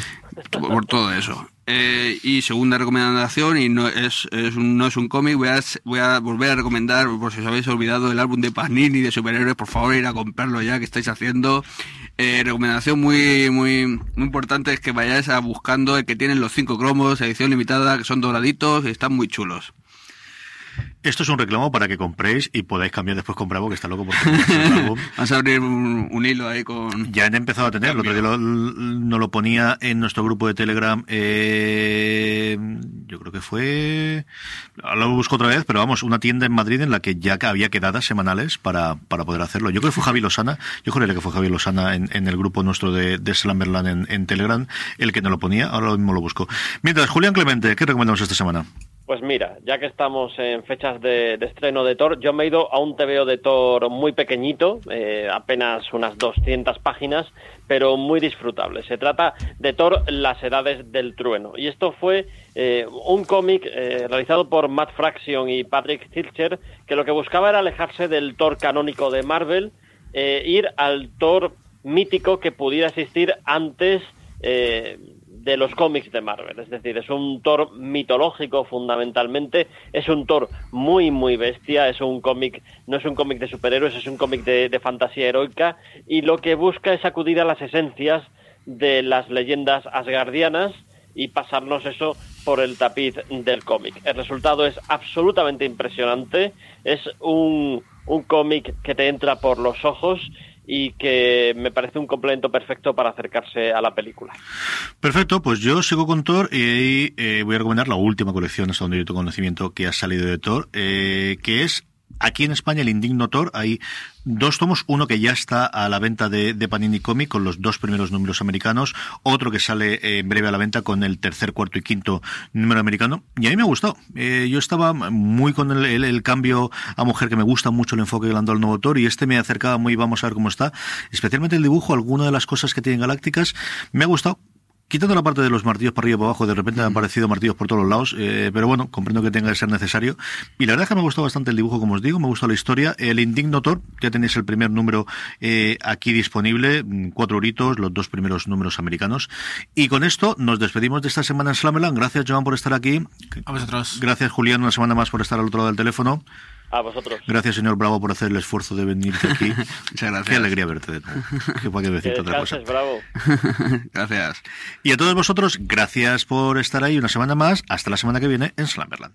por, por todo eso. Eh, y segunda recomendación, y no es, es un, no es un cómic, voy a, voy a volver a recomendar, por si os habéis olvidado, el álbum de Panini de superhéroes, por favor, ir a comprarlo ya, que estáis haciendo. Eh, recomendación muy, muy, muy importante es que vayáis a buscando el que tienen los cinco cromos, edición limitada, que son doraditos y están muy chulos. Esto es un reclamo para que compréis y podáis cambiar después con Bravo, que está loco por. Vas a abrir un, un hilo ahí con... Ya han empezado a tener, el otro día lo- nos lo ponía en nuestro grupo de Telegram, eh, yo creo que fue, ahora lo busco otra vez, pero vamos, una tienda en Madrid en la que ya había quedadas semanales para, para poder hacerlo. Yo creo que fue Javi Lozana, yo juraría que fue Javi Lozana en, en el grupo nuestro de, de Slamberland en, en Telegram, el que nos lo ponía, ahora mismo lo busco. Mientras, Julián Clemente, ¿qué recomendamos esta semana? Pues mira, ya que estamos en fechas de, estreno de Thor, yo me he ido a un TVO de Thor muy pequeñito, eh, apenas unas 200 páginas, pero muy disfrutable. Se trata de Thor, las edades del trueno. Y esto fue eh, un cómic eh, realizado por Matt Fraction y Patrick Tilcher, que lo que buscaba era alejarse del Thor canónico de Marvel, ir al Thor mítico que pudiera existir antes eh, de los cómics de Marvel. Es decir, es un Thor mitológico fundamentalmente, es un Thor muy, muy bestia, es un cómic, no es un cómic de superhéroes, es un cómic de, fantasía heroica y lo que busca es acudir a las esencias de las leyendas asgardianas y pasarnos eso por el tapiz del cómic. El resultado es absolutamente impresionante, es un, un cómic que te entra por los ojos y que me parece un complemento perfecto para acercarse a la película. Perfecto, pues yo sigo con Thor y eh, voy a recomendar la última colección, hasta donde yo tengo conocimiento, que ha salido de Thor, eh, que es aquí en España el Indigno Thor. Hay dos tomos, uno que ya está a la venta de, Panini Comic con los dos primeros números americanos, otro que sale en breve a la venta con el tercer, cuarto y quinto número americano. Y a mí me gustado. Eh, yo estaba muy con el cambio a mujer, que me gusta mucho el enfoque que le han dado al nuevo Thor, y este me acercaba muy, vamos a ver cómo está. Especialmente el dibujo, alguna de las cosas que tienen galácticas, me ha gustado. Quitando la parte de los martillos para arriba y para abajo, de repente me han aparecido martillos por todos los lados, eh, pero bueno, comprendo que tenga que ser necesario. Y la verdad es que me ha gustado bastante el dibujo, como os digo, me ha gustado la historia. El Indigno Thor, ya tenéis el primer número eh, aquí disponible, mm, cuatro horitos, los dos primeros números americanos. Y con esto nos despedimos de esta semana en Slameland. Gracias, Joan, por estar aquí. A vosotros. Gracias, Julián, una semana más por estar al otro lado del teléfono. A vosotros. Gracias, señor Bravo, por hacer el esfuerzo de venirte aquí. Muchas gracias. Qué alegría verte de nuevo. Qué para qué Que decirte otra cosa. bravo. Gracias. Y a todos vosotros, gracias por estar ahí una semana más. Hasta la semana que viene en Slamberland.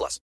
plus.